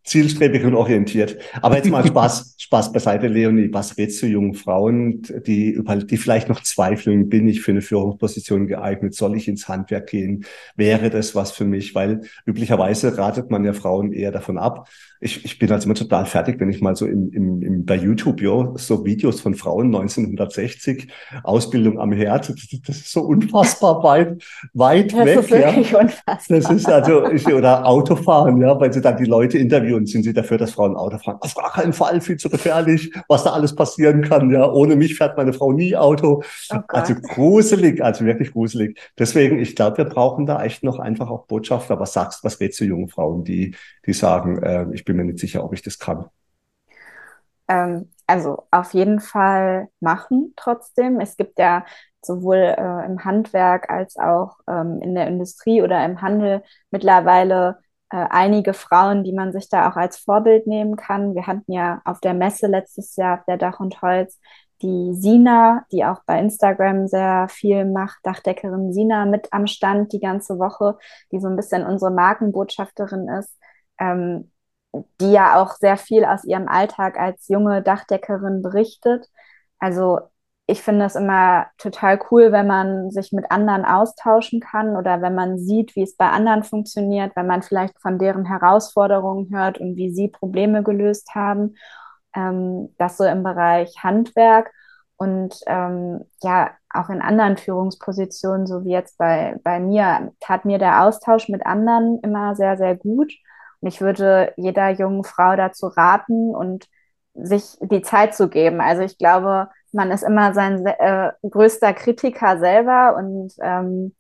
Zielstrebig und orientiert. Aber jetzt mal Spaß, Spaß beiseite, Leonie. Was rätst du jungen Frauen, die, über, die vielleicht noch zweifeln, bin ich für eine Führungsposition geeignet? Soll ich ins Handwerk gehen? Wäre das was für mich? Weil üblicherweise ratet man ja Frauen eher davon ab, ich, ich bin also immer total fertig, wenn ich mal so im, im, im, bei YouTube jo, so Videos von Frauen 1960, Ausbildung am Herd, das, das ist so unfassbar weit, weit das weg. Das ist wirklich ja. unfassbar. Das ist also, ich, oder Autofahren, ja, weil sie dann die Leute interviewen, sind sie dafür, dass Frauen Auto fahren. Auf gar keinen Fall, viel zu gefährlich, was da alles passieren kann, ja. Ohne mich fährt meine Frau nie Auto. Oh also gruselig, also wirklich gruselig. Deswegen, ich glaube, wir brauchen da echt noch einfach auch Botschafter. Was sagst, was rätst du jungen Frauen, die, die sagen, äh, ich bin mir nicht sicher, ob ich das kann. Ähm, also auf jeden Fall machen trotzdem. Es gibt ja sowohl äh, im Handwerk als auch ähm, in der Industrie oder im Handel mittlerweile äh, einige Frauen, die man sich da auch als Vorbild nehmen kann. Wir hatten ja auf der Messe letztes Jahr auf der Dach und Holz die Sina, die auch bei Instagram sehr viel macht, Dachdeckerin Sina mit am Stand die ganze Woche, die so ein bisschen unsere Markenbotschafterin ist. Ähm, die ja auch sehr viel aus ihrem Alltag als junge Dachdeckerin berichtet. Also ich finde es immer total cool, wenn man sich mit anderen austauschen kann oder wenn man sieht, wie es bei anderen funktioniert, wenn man vielleicht von deren Herausforderungen hört und wie sie Probleme gelöst haben. Ähm, das so im Bereich Handwerk und ähm, ja, auch in anderen Führungspositionen, so wie jetzt bei, bei mir, tat mir der Austausch mit anderen immer sehr, sehr gut. Und ich würde jeder jungen Frau dazu raten und sich die Zeit zu geben. Also ich glaube, man ist immer sein äh, größter Kritiker selber und ähm,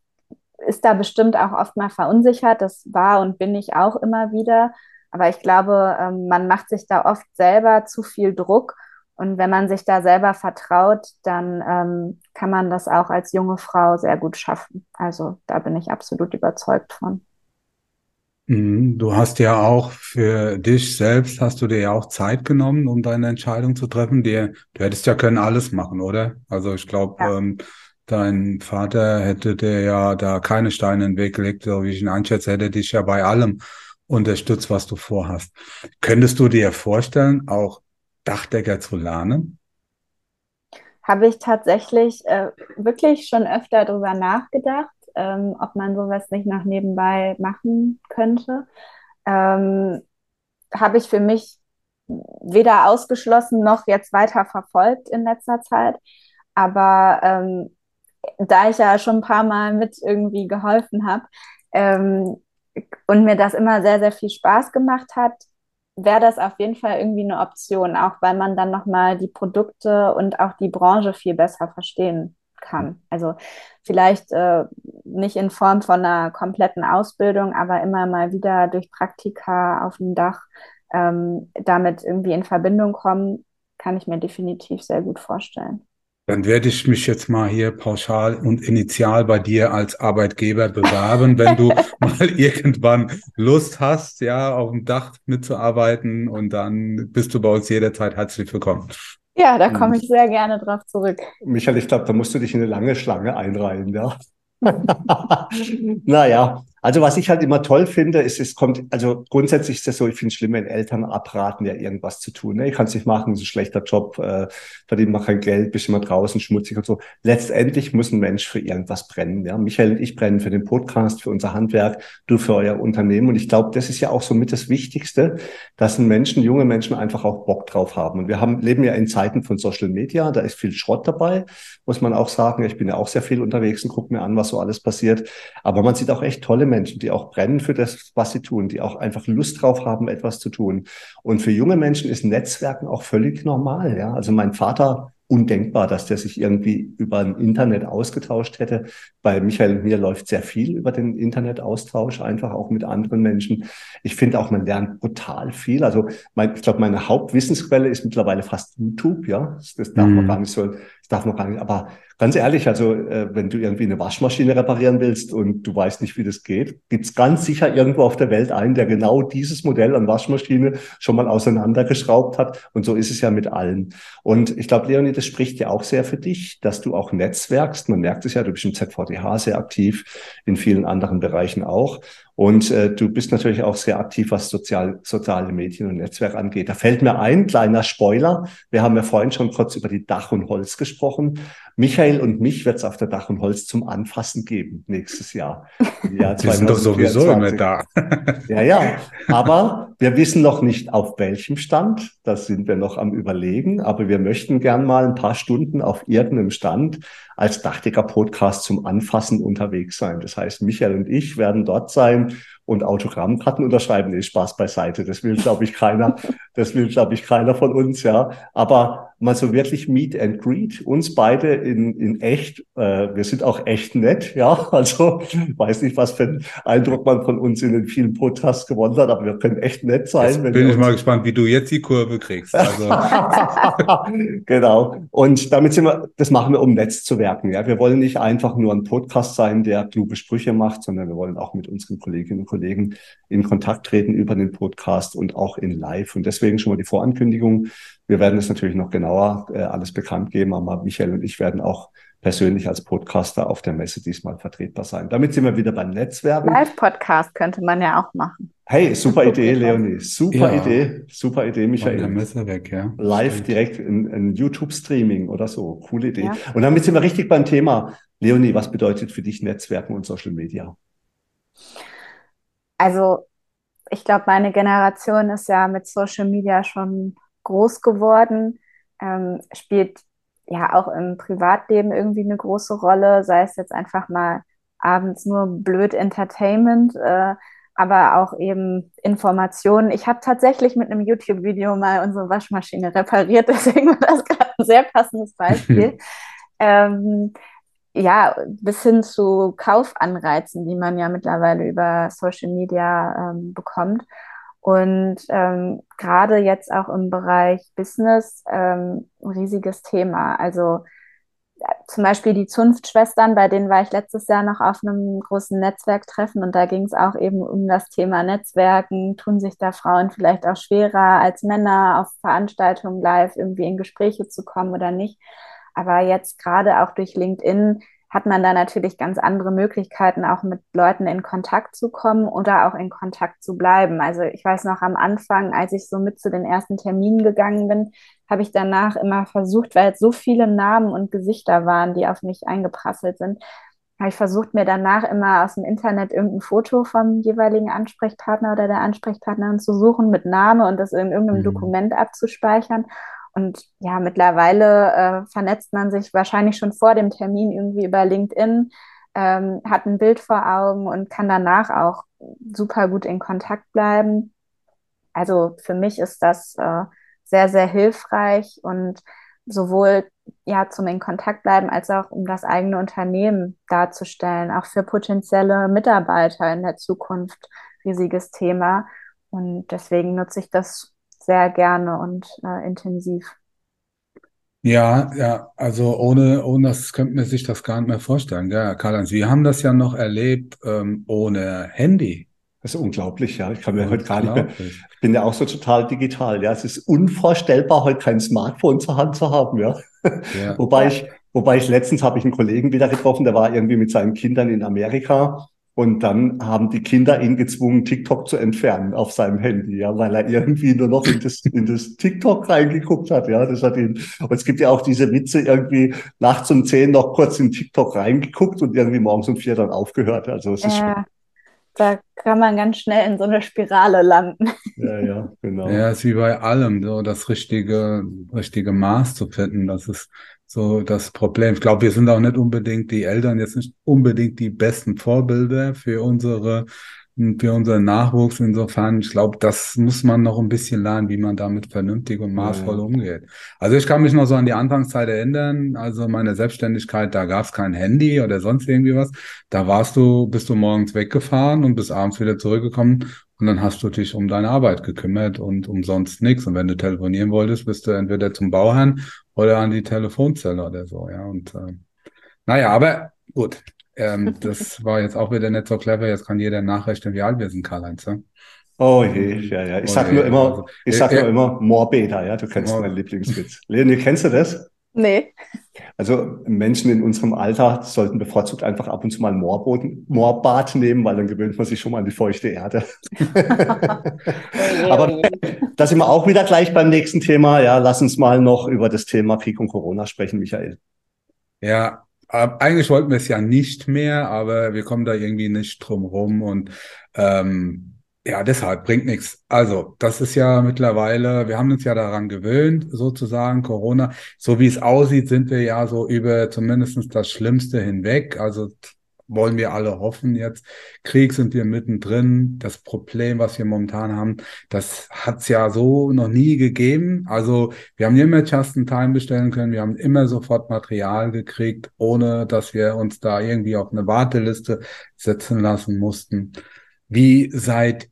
ist da bestimmt auch oft mal verunsichert. Das war und bin ich auch immer wieder. Aber ich glaube, ähm, man macht sich da oft selber zu viel Druck. Und wenn man sich da selber vertraut, dann ähm, kann man das auch als junge Frau sehr gut schaffen. Also da bin ich absolut überzeugt von. Mhm. Du hast ja auch für dich selbst, hast du dir ja auch Zeit genommen, um deine Entscheidung zu treffen. Dir, du hättest ja können alles machen, oder? Also ich glaube, ja. ähm, dein Vater hätte dir ja da keine Steine in den Weg gelegt, so wie ich ihn einschätze, hätte dich ja bei allem unterstützt, was du vorhast. Könntest du dir vorstellen, auch Dachdecker zu lernen? Habe ich tatsächlich äh, wirklich schon öfter darüber nachgedacht ähm, ob man sowas nicht noch nebenbei machen könnte. Ähm, Habe ich für mich weder ausgeschlossen noch jetzt weiter verfolgt in letzter Zeit. Aber ähm, da ich ja schon ein paar Mal mit irgendwie geholfen habe ähm, und mir das immer sehr, sehr viel Spaß gemacht hat, wäre das auf jeden Fall irgendwie eine Option, auch weil man dann nochmal die Produkte und auch die Branche viel besser verstehen kann. Also vielleicht äh, nicht in Form von einer kompletten Ausbildung, aber immer mal wieder durch Praktika auf dem Dach ähm, damit irgendwie in Verbindung kommen, kann ich mir definitiv sehr gut vorstellen. Dann werde ich mich jetzt mal hier pauschal und initial bei dir als Arbeitgeber bewerben, wenn du mal irgendwann Lust hast, ja, auf dem Dach mitzuarbeiten und dann bist du bei uns jederzeit herzlich willkommen. Ja, da komme ich sehr gerne drauf zurück. Michael, ich glaube, da musst du dich in eine lange Schlange einreihen, ja. naja, also was ich halt immer toll finde, ist, es kommt, also grundsätzlich ist das so, ich finde es schlimm, wenn Eltern abraten, ja irgendwas zu tun. Ne? Ich kann es nicht machen, ist ein schlechter Job, äh, verdient man kein Geld, bist immer draußen, schmutzig und so. Letztendlich muss ein Mensch für irgendwas brennen. Ja? Michael und ich brennen für den Podcast, für unser Handwerk, du für euer Unternehmen. Und ich glaube, das ist ja auch so mit das Wichtigste, dass ein Menschen, junge Menschen einfach auch Bock drauf haben. Und wir haben, leben ja in Zeiten von Social Media, da ist viel Schrott dabei, muss man auch sagen. Ich bin ja auch sehr viel unterwegs und gucke mir an, was so alles passiert. Aber man sieht auch echt tolle Menschen, die auch brennen für das, was sie tun, die auch einfach Lust drauf haben, etwas zu tun. Und für junge Menschen ist Netzwerken auch völlig normal. Ja, also mein Vater undenkbar, dass der sich irgendwie über ein Internet ausgetauscht hätte. Bei Michael und mir läuft sehr viel über den Internetaustausch, einfach auch mit anderen Menschen. Ich finde auch, man lernt brutal viel. Also mein, ich glaube, meine Hauptwissensquelle ist mittlerweile fast YouTube, ja. Das, darf mhm. man gar nicht so, das darf man gar nicht, aber Ganz ehrlich, also äh, wenn du irgendwie eine Waschmaschine reparieren willst und du weißt nicht, wie das geht, gibt's ganz sicher irgendwo auf der Welt einen, der genau dieses Modell an Waschmaschine schon mal auseinandergeschraubt hat. Und so ist es ja mit allen. Und ich glaube, Leonie, das spricht ja auch sehr für dich, dass du auch netzwerkst. Man merkt es ja, du bist im ZVDH sehr aktiv, in vielen anderen Bereichen auch. Und äh, du bist natürlich auch sehr aktiv, was sozial, soziale Medien und Netzwerk angeht. Da fällt mir ein, kleiner Spoiler. Wir haben ja vorhin schon kurz über die Dach und Holz gesprochen. Michael und mich wird es auf der Dach und Holz zum Anfassen geben nächstes Jahr. Jahr wir sind doch sowieso immer da. ja, ja. Aber wir wissen noch nicht, auf welchem Stand. Das sind wir noch am Überlegen. Aber wir möchten gern mal ein paar Stunden auf irgendeinem Stand als Dachdecker-Podcast zum Anfassen unterwegs sein. Das heißt, Michael und ich werden dort sein und Autogrammkarten unterschreiben. Nee, Spaß beiseite. Das will, glaube ich, keiner. Das will, glaube ich, keiner von uns, ja. Aber mal so wirklich Meet and Greet, uns beide in, in echt. Äh, wir sind auch echt nett, ja. Also weiß nicht, was für einen Eindruck man von uns in den vielen Podcasts gewonnen hat, aber wir können echt nett sein. Jetzt bin ich mal gespannt, wie du jetzt die Kurve kriegst. Also. genau. Und damit sind wir, das machen wir, um Netz zu werken. Ja, wir wollen nicht einfach nur ein Podcast sein, der kluge Sprüche macht, sondern wir wollen auch mit unseren Kolleginnen und Kollegen in Kontakt treten über den Podcast und auch in Live. Und deswegen schon mal die Vorankündigung. Wir werden es natürlich noch genauer äh, alles bekannt geben, aber Michael und ich werden auch persönlich als Podcaster auf der Messe diesmal vertretbar sein. Damit sind wir wieder beim Netzwerken. Live-Podcast könnte man ja auch machen. Hey, super Idee, Leonie. Super ja. Idee. Super Idee, Michael. Der Messe weg, ja. Live Stimmt. direkt in, in YouTube-Streaming oder so. Coole Idee. Ja. Und damit sind wir richtig beim Thema. Leonie, was bedeutet für dich Netzwerken und Social Media? Also, ich glaube, meine Generation ist ja mit Social Media schon groß geworden, ähm, spielt ja auch im Privatleben irgendwie eine große Rolle, sei es jetzt einfach mal abends nur blöd Entertainment, äh, aber auch eben Informationen. Ich habe tatsächlich mit einem YouTube-Video mal unsere Waschmaschine repariert, deswegen war das gerade ein sehr passendes Beispiel. ähm, ja, bis hin zu Kaufanreizen, die man ja mittlerweile über Social Media ähm, bekommt. Und ähm, gerade jetzt auch im Bereich Business ähm, ein riesiges Thema. Also zum Beispiel die Zunftschwestern, bei denen war ich letztes Jahr noch auf einem großen Netzwerktreffen und da ging es auch eben um das Thema Netzwerken. Tun sich da Frauen vielleicht auch schwerer als Männer auf Veranstaltungen live irgendwie in Gespräche zu kommen oder nicht? Aber jetzt gerade auch durch LinkedIn hat man da natürlich ganz andere Möglichkeiten, auch mit Leuten in Kontakt zu kommen oder auch in Kontakt zu bleiben. Also ich weiß noch am Anfang, als ich so mit zu den ersten Terminen gegangen bin, habe ich danach immer versucht, weil jetzt so viele Namen und Gesichter waren, die auf mich eingeprasselt sind, habe ich versucht, mir danach immer aus dem Internet irgendein Foto vom jeweiligen Ansprechpartner oder der Ansprechpartnerin zu suchen mit Name und das in irgendeinem mhm. Dokument abzuspeichern und ja, mittlerweile äh, vernetzt man sich wahrscheinlich schon vor dem Termin irgendwie über LinkedIn, ähm, hat ein Bild vor Augen und kann danach auch super gut in Kontakt bleiben. Also für mich ist das äh, sehr, sehr hilfreich und sowohl ja zum in Kontakt bleiben als auch um das eigene Unternehmen darzustellen, auch für potenzielle Mitarbeiter in der Zukunft riesiges Thema. Und deswegen nutze ich das sehr gerne und äh, intensiv. Ja, ja, also ohne, ohne das könnte man sich das gar nicht mehr vorstellen. Ja, Karl-Heinz, wir haben das ja noch erlebt ähm, ohne Handy. Das ist unglaublich, ja. Ich kann mir heute gar nicht mehr. Ich bin ja auch so total digital, ja. Es ist unvorstellbar, heute kein Smartphone zur Hand zu haben, ja. ja. wobei ich, wobei ich letztens habe ich einen Kollegen wieder getroffen, der war irgendwie mit seinen Kindern in Amerika und dann haben die Kinder ihn gezwungen, TikTok zu entfernen auf seinem Handy, ja, weil er irgendwie nur noch in das, in das TikTok reingeguckt hat, ja. Das hat ihn, und es gibt ja auch diese Witze irgendwie nachts um zehn noch kurz in TikTok reingeguckt und irgendwie morgens um vier dann aufgehört. Also es ist ja, da kann man ganz schnell in so eine Spirale landen. Ja, ja, genau. Ja, ist wie bei allem, so das richtige, richtige Maß zu finden. Das ist so das Problem. Ich glaube, wir sind auch nicht unbedingt die Eltern, jetzt nicht unbedingt die besten Vorbilder für unsere für unseren Nachwuchs. Insofern, ich glaube, das muss man noch ein bisschen lernen, wie man damit vernünftig und maßvoll ja. umgeht. Also ich kann mich noch so an die Anfangszeit erinnern. Also meine Selbstständigkeit, da gab es kein Handy oder sonst irgendwie was. Da warst du, bist du morgens weggefahren und bist abends wieder zurückgekommen und dann hast du dich um deine Arbeit gekümmert und umsonst nichts. Und wenn du telefonieren wolltest, bist du entweder zum Bauherrn oder an die Telefonzelle oder so, ja. Und äh, naja, aber gut, ähm, das war jetzt auch wieder nicht so clever. Jetzt kann jeder nachrechnen, wie alt wir sind, Karl-Heinz. Ja? Oh je, ja, ja. Ich oh sag je, nur immer, also, ich sag äh, nur immer Morbeta, ja. Du kennst meinen Lieblingswitz. Leni, kennst du das? Nee. Also Menschen in unserem Alter sollten bevorzugt einfach ab und zu mal ein Moorbad nehmen, weil dann gewöhnt man sich schon mal an die feuchte Erde. Aber da sind wir auch wieder gleich beim nächsten Thema. Ja, lass uns mal noch über das Thema Krieg und Corona sprechen, Michael. Ja, eigentlich wollten wir es ja nicht mehr, aber wir kommen da irgendwie nicht drum rum und ähm, ja, deshalb bringt nichts. Also, das ist ja mittlerweile, wir haben uns ja daran gewöhnt, sozusagen, Corona. So wie es aussieht, sind wir ja so über zumindestens das Schlimmste hinweg. Also wollen wir alle hoffen jetzt. Krieg sind wir mittendrin. Das Problem, was wir momentan haben, das hat's ja so noch nie gegeben. Also wir haben immer Just-in-Time bestellen können. Wir haben immer sofort Material gekriegt, ohne dass wir uns da irgendwie auf eine Warteliste setzen lassen mussten. Wie seid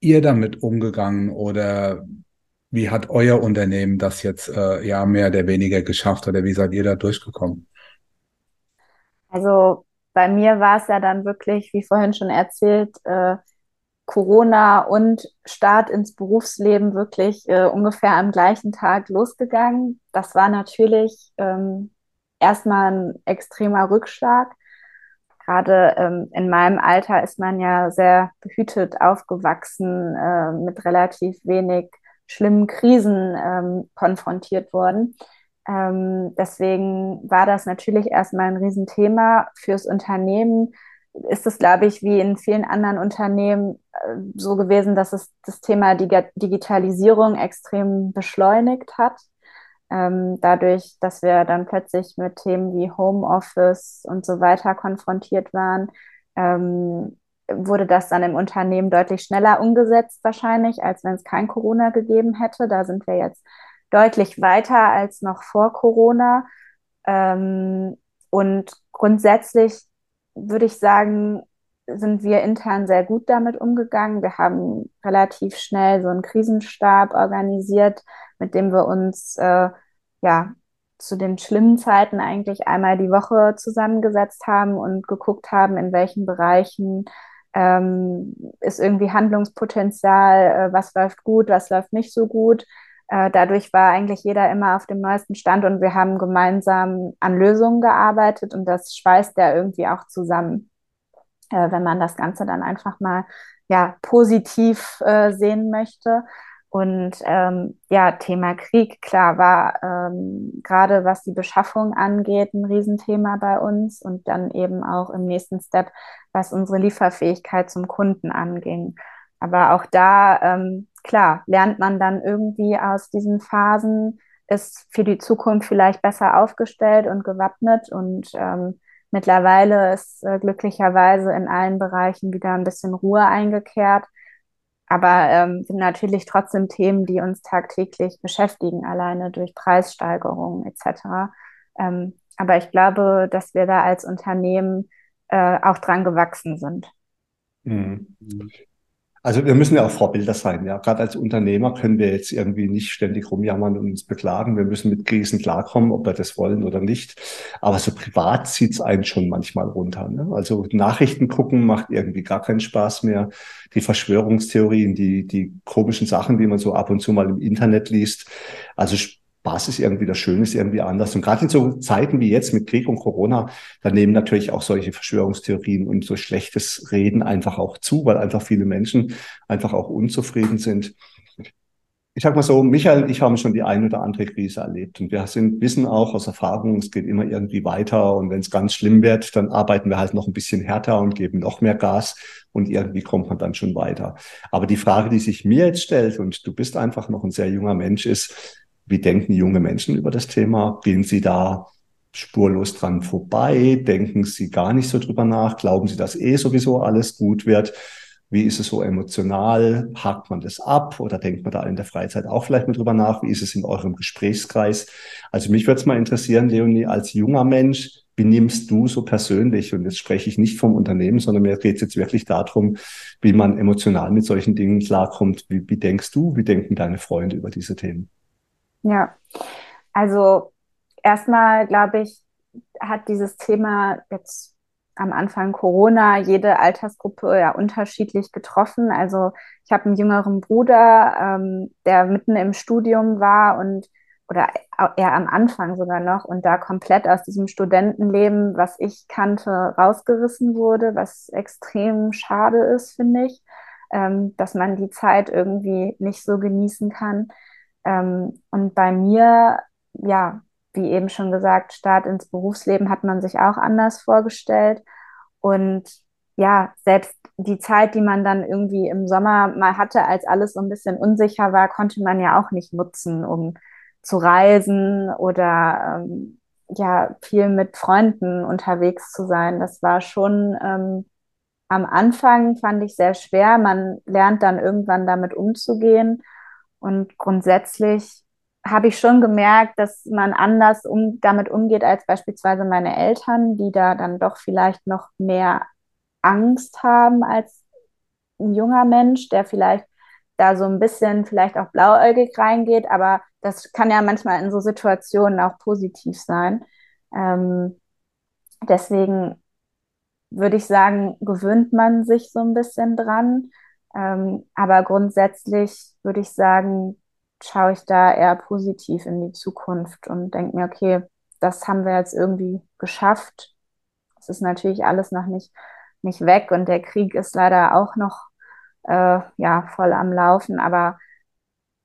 ihr damit umgegangen oder wie hat euer Unternehmen das jetzt äh, ja mehr oder weniger geschafft oder wie seid ihr da durchgekommen? Also bei mir war es ja dann wirklich, wie vorhin schon erzählt, äh, Corona und Start ins Berufsleben wirklich äh, ungefähr am gleichen Tag losgegangen. Das war natürlich ähm, erstmal ein extremer Rückschlag gerade ähm, in meinem Alter ist man ja sehr behütet aufgewachsen, äh, mit relativ wenig schlimmen Krisen ähm, konfrontiert worden. Ähm, deswegen war das natürlich erstmal ein Riesenthema fürs Unternehmen. Ist es, glaube ich, wie in vielen anderen Unternehmen äh, so gewesen, dass es das Thema Dig Digitalisierung extrem beschleunigt hat. Ähm, dadurch, dass wir dann plötzlich mit Themen wie Homeoffice und so weiter konfrontiert waren, ähm, wurde das dann im Unternehmen deutlich schneller umgesetzt wahrscheinlich, als wenn es kein Corona gegeben hätte. Da sind wir jetzt deutlich weiter als noch vor Corona. Ähm, und grundsätzlich würde ich sagen, sind wir intern sehr gut damit umgegangen. Wir haben relativ schnell so einen Krisenstab organisiert, mit dem wir uns äh, ja zu den schlimmen Zeiten eigentlich einmal die Woche zusammengesetzt haben und geguckt haben, in welchen Bereichen ähm, ist irgendwie Handlungspotenzial, äh, was läuft gut, was läuft nicht so gut. Äh, dadurch war eigentlich jeder immer auf dem neuesten Stand und wir haben gemeinsam an Lösungen gearbeitet und das schweißt ja irgendwie auch zusammen, äh, wenn man das Ganze dann einfach mal ja positiv äh, sehen möchte. Und ähm, ja, Thema Krieg, klar, war ähm, gerade was die Beschaffung angeht, ein Riesenthema bei uns und dann eben auch im nächsten Step, was unsere Lieferfähigkeit zum Kunden anging. Aber auch da, ähm, klar, lernt man dann irgendwie aus diesen Phasen, ist für die Zukunft vielleicht besser aufgestellt und gewappnet und ähm, mittlerweile ist äh, glücklicherweise in allen Bereichen wieder ein bisschen Ruhe eingekehrt. Aber ähm, sind natürlich trotzdem Themen, die uns tagtäglich beschäftigen, alleine durch Preissteigerungen etc. Ähm, aber ich glaube, dass wir da als Unternehmen äh, auch dran gewachsen sind. Mhm. Also wir müssen ja auch Vorbilder sein. Ja, gerade als Unternehmer können wir jetzt irgendwie nicht ständig rumjammern und uns beklagen. Wir müssen mit Krisen klarkommen, ob wir das wollen oder nicht. Aber so privat zieht's einen schon manchmal runter. Ne? Also Nachrichten gucken macht irgendwie gar keinen Spaß mehr. Die Verschwörungstheorien, die die komischen Sachen, die man so ab und zu mal im Internet liest. Also Spaß ist irgendwie das Schöne, ist irgendwie anders. Und gerade in so Zeiten wie jetzt mit Krieg und Corona, da nehmen natürlich auch solche Verschwörungstheorien und so schlechtes Reden einfach auch zu, weil einfach viele Menschen einfach auch unzufrieden sind. Ich sag mal so, Michael und ich haben schon die ein oder andere Krise erlebt und wir sind, wissen auch aus Erfahrung, es geht immer irgendwie weiter und wenn es ganz schlimm wird, dann arbeiten wir halt noch ein bisschen härter und geben noch mehr Gas und irgendwie kommt man dann schon weiter. Aber die Frage, die sich mir jetzt stellt und du bist einfach noch ein sehr junger Mensch, ist, wie denken junge Menschen über das Thema? Gehen sie da spurlos dran vorbei? Denken sie gar nicht so drüber nach? Glauben sie, dass eh sowieso alles gut wird? Wie ist es so emotional? Hakt man das ab oder denkt man da in der Freizeit auch vielleicht mal drüber nach? Wie ist es in eurem Gesprächskreis? Also mich würde es mal interessieren, Leonie, als junger Mensch, wie nimmst du so persönlich, und jetzt spreche ich nicht vom Unternehmen, sondern mir geht es jetzt wirklich darum, wie man emotional mit solchen Dingen klarkommt. Wie, wie denkst du, wie denken deine Freunde über diese Themen? Ja, also erstmal glaube ich, hat dieses Thema jetzt am Anfang Corona jede Altersgruppe ja unterschiedlich getroffen. Also ich habe einen jüngeren Bruder, ähm, der mitten im Studium war und oder eher am Anfang sogar noch und da komplett aus diesem Studentenleben, was ich kannte, rausgerissen wurde, was extrem schade ist, finde ich, ähm, dass man die Zeit irgendwie nicht so genießen kann. Ähm, und bei mir, ja, wie eben schon gesagt, Start ins Berufsleben hat man sich auch anders vorgestellt. Und ja, selbst die Zeit, die man dann irgendwie im Sommer mal hatte, als alles so ein bisschen unsicher war, konnte man ja auch nicht nutzen, um zu reisen oder ähm, ja, viel mit Freunden unterwegs zu sein. Das war schon ähm, am Anfang, fand ich sehr schwer. Man lernt dann irgendwann damit umzugehen. Und grundsätzlich habe ich schon gemerkt, dass man anders um, damit umgeht als beispielsweise meine Eltern, die da dann doch vielleicht noch mehr Angst haben als ein junger Mensch, der vielleicht da so ein bisschen vielleicht auch blauäugig reingeht, aber das kann ja manchmal in so Situationen auch positiv sein. Ähm, deswegen würde ich sagen, gewöhnt man sich so ein bisschen dran. Ähm, aber grundsätzlich würde ich sagen, schaue ich da eher positiv in die Zukunft und denke mir, okay, das haben wir jetzt irgendwie geschafft. Es ist natürlich alles noch nicht, nicht weg und der Krieg ist leider auch noch äh, ja, voll am Laufen, aber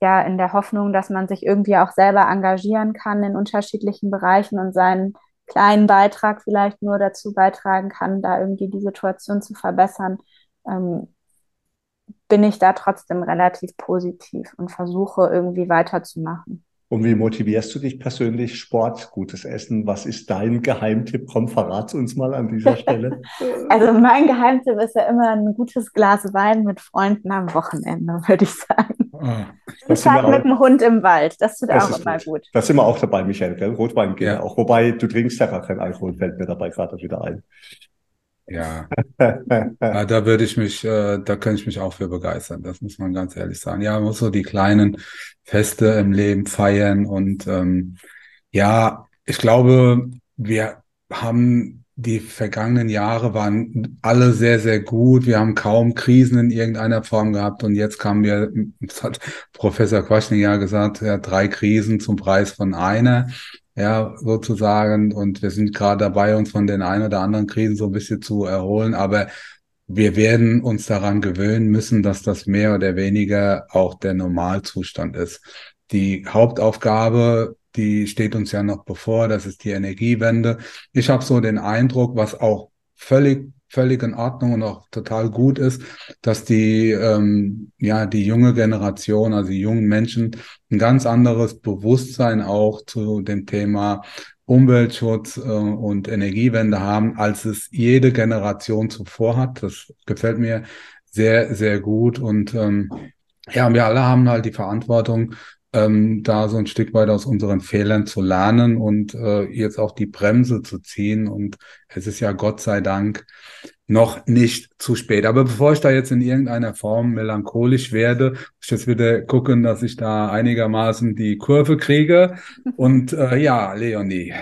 ja, in der Hoffnung, dass man sich irgendwie auch selber engagieren kann in unterschiedlichen Bereichen und seinen kleinen Beitrag vielleicht nur dazu beitragen kann, da irgendwie die Situation zu verbessern, ähm, bin ich da trotzdem relativ positiv und versuche irgendwie weiterzumachen. Und wie motivierst du dich persönlich? Sport, gutes Essen. Was ist dein Geheimtipp? Komm, verrat uns mal an dieser Stelle. also mein Geheimtipp ist ja immer ein gutes Glas Wein mit Freunden am Wochenende, würde ich sagen. Ah, das Tag mit dem Hund im Wald, das tut das auch immer gut. gut. Da sind wir auch dabei, Michael. Gell? Rotwein geht ja. auch. Wobei, du trinkst ja gar keinen Alkohol, fällt mir dabei gerade wieder ein. Ja, ja da würde ich mich, äh, da könnte ich mich auch für begeistern. Das muss man ganz ehrlich sagen. Ja, man muss so die kleinen Feste im Leben feiern und ähm, ja, ich glaube, wir haben die vergangenen Jahre waren alle sehr, sehr gut. Wir haben kaum Krisen in irgendeiner Form gehabt. Und jetzt kamen wir, das hat Professor Quaschning ja gesagt, ja, drei Krisen zum Preis von einer ja, sozusagen. Und wir sind gerade dabei, uns von den ein oder anderen Krisen so ein bisschen zu erholen. Aber wir werden uns daran gewöhnen müssen, dass das mehr oder weniger auch der Normalzustand ist. Die Hauptaufgabe, die steht uns ja noch bevor, das ist die Energiewende. Ich habe so den Eindruck, was auch völlig völlig in Ordnung und auch total gut ist, dass die, ähm, ja, die junge Generation, also die jungen Menschen, ein ganz anderes Bewusstsein auch zu dem Thema Umweltschutz äh, und Energiewende haben, als es jede Generation zuvor hat. Das gefällt mir sehr, sehr gut. Und ähm, ja, wir alle haben halt die Verantwortung, ähm, da so ein Stück weit aus unseren Fehlern zu lernen und äh, jetzt auch die Bremse zu ziehen. Und es ist ja Gott sei Dank noch nicht zu spät. Aber bevor ich da jetzt in irgendeiner Form melancholisch werde, muss ich jetzt wieder gucken, dass ich da einigermaßen die Kurve kriege. Und äh, ja, Leonie,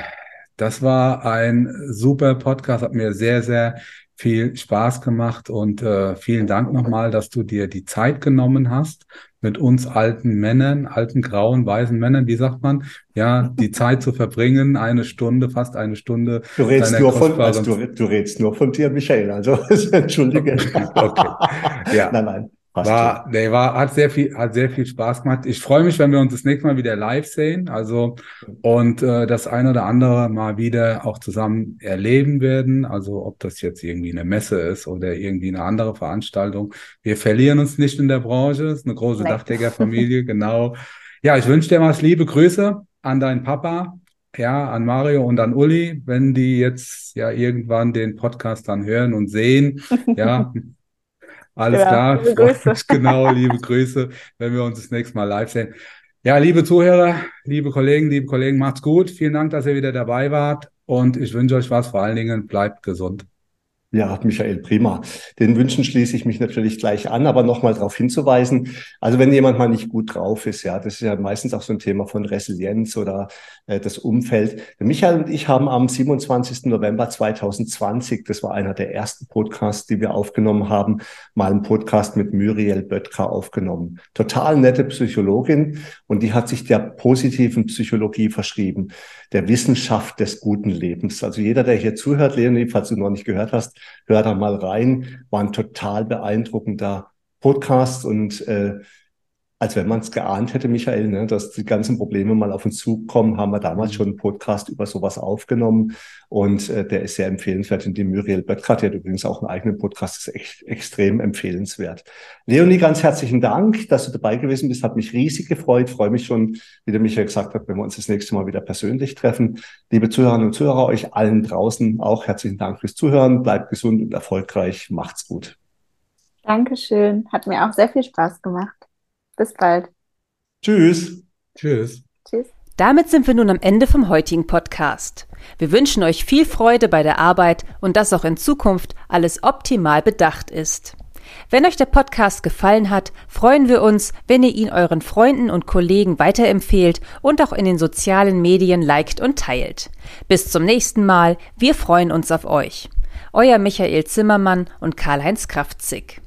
das war ein super Podcast, hat mir sehr, sehr viel Spaß gemacht und äh, vielen Dank nochmal, dass du dir die Zeit genommen hast, mit uns alten Männern, alten grauen, weißen Männern, wie sagt man, ja, die Zeit zu verbringen, eine Stunde, fast eine Stunde. Du redest nur von, also du, du redest nur von dir, Michael, also entschuldige. Okay. Ja. Nein, nein. War, nee, war, hat sehr viel, hat sehr viel Spaß gemacht. Ich freue mich, wenn wir uns das nächste Mal wieder live sehen. Also, und äh, das ein oder andere mal wieder auch zusammen erleben werden. Also, ob das jetzt irgendwie eine Messe ist oder irgendwie eine andere Veranstaltung. Wir verlieren uns nicht in der Branche. Es ist eine große Dachdeckerfamilie, genau. Ja, ich wünsche dir was liebe Grüße an deinen Papa, ja, an Mario und an Uli, wenn die jetzt ja irgendwann den Podcast dann hören und sehen. Ja, Alles ja, klar. Liebe Grüße. Genau, liebe Grüße, wenn wir uns das nächste Mal live sehen. Ja, liebe Zuhörer, liebe Kollegen, liebe Kollegen, macht's gut. Vielen Dank, dass ihr wieder dabei wart und ich wünsche euch was. Vor allen Dingen bleibt gesund. Ja, Michael, prima. Den Wünschen schließe ich mich natürlich gleich an, aber nochmal darauf hinzuweisen, also wenn jemand mal nicht gut drauf ist, ja, das ist ja meistens auch so ein Thema von Resilienz oder äh, das Umfeld. Michael und ich haben am 27. November 2020, das war einer der ersten Podcasts, die wir aufgenommen haben, mal einen Podcast mit Muriel Böttger aufgenommen. Total nette Psychologin und die hat sich der positiven Psychologie verschrieben, der Wissenschaft des guten Lebens. Also jeder, der hier zuhört, Leonie, falls du noch nicht gehört hast, hör da mal rein. War ein total beeindruckender Podcast und äh, als wenn man es geahnt hätte, Michael, ne, dass die ganzen Probleme mal auf uns zukommen, haben wir damals mhm. schon einen Podcast über sowas aufgenommen. Und äh, der ist sehr empfehlenswert. Und die Muriel Böttger, die hat übrigens auch einen eigenen Podcast, ist echt extrem empfehlenswert. Leonie, ganz herzlichen Dank, dass du dabei gewesen bist. Hat mich riesig gefreut. Freue mich schon, wie der Michael gesagt hat, wenn wir uns das nächste Mal wieder persönlich treffen. Liebe Zuhörerinnen und Zuhörer, euch allen draußen auch herzlichen Dank fürs Zuhören. Bleibt gesund und erfolgreich. Macht's gut. Dankeschön. Hat mir auch sehr viel Spaß gemacht. Bis bald. Tschüss. Tschüss. Tschüss. Damit sind wir nun am Ende vom heutigen Podcast. Wir wünschen euch viel Freude bei der Arbeit und dass auch in Zukunft alles optimal bedacht ist. Wenn euch der Podcast gefallen hat, freuen wir uns, wenn ihr ihn euren Freunden und Kollegen weiterempfehlt und auch in den sozialen Medien liked und teilt. Bis zum nächsten Mal, wir freuen uns auf euch. Euer Michael Zimmermann und Karl-Heinz Kraftzig.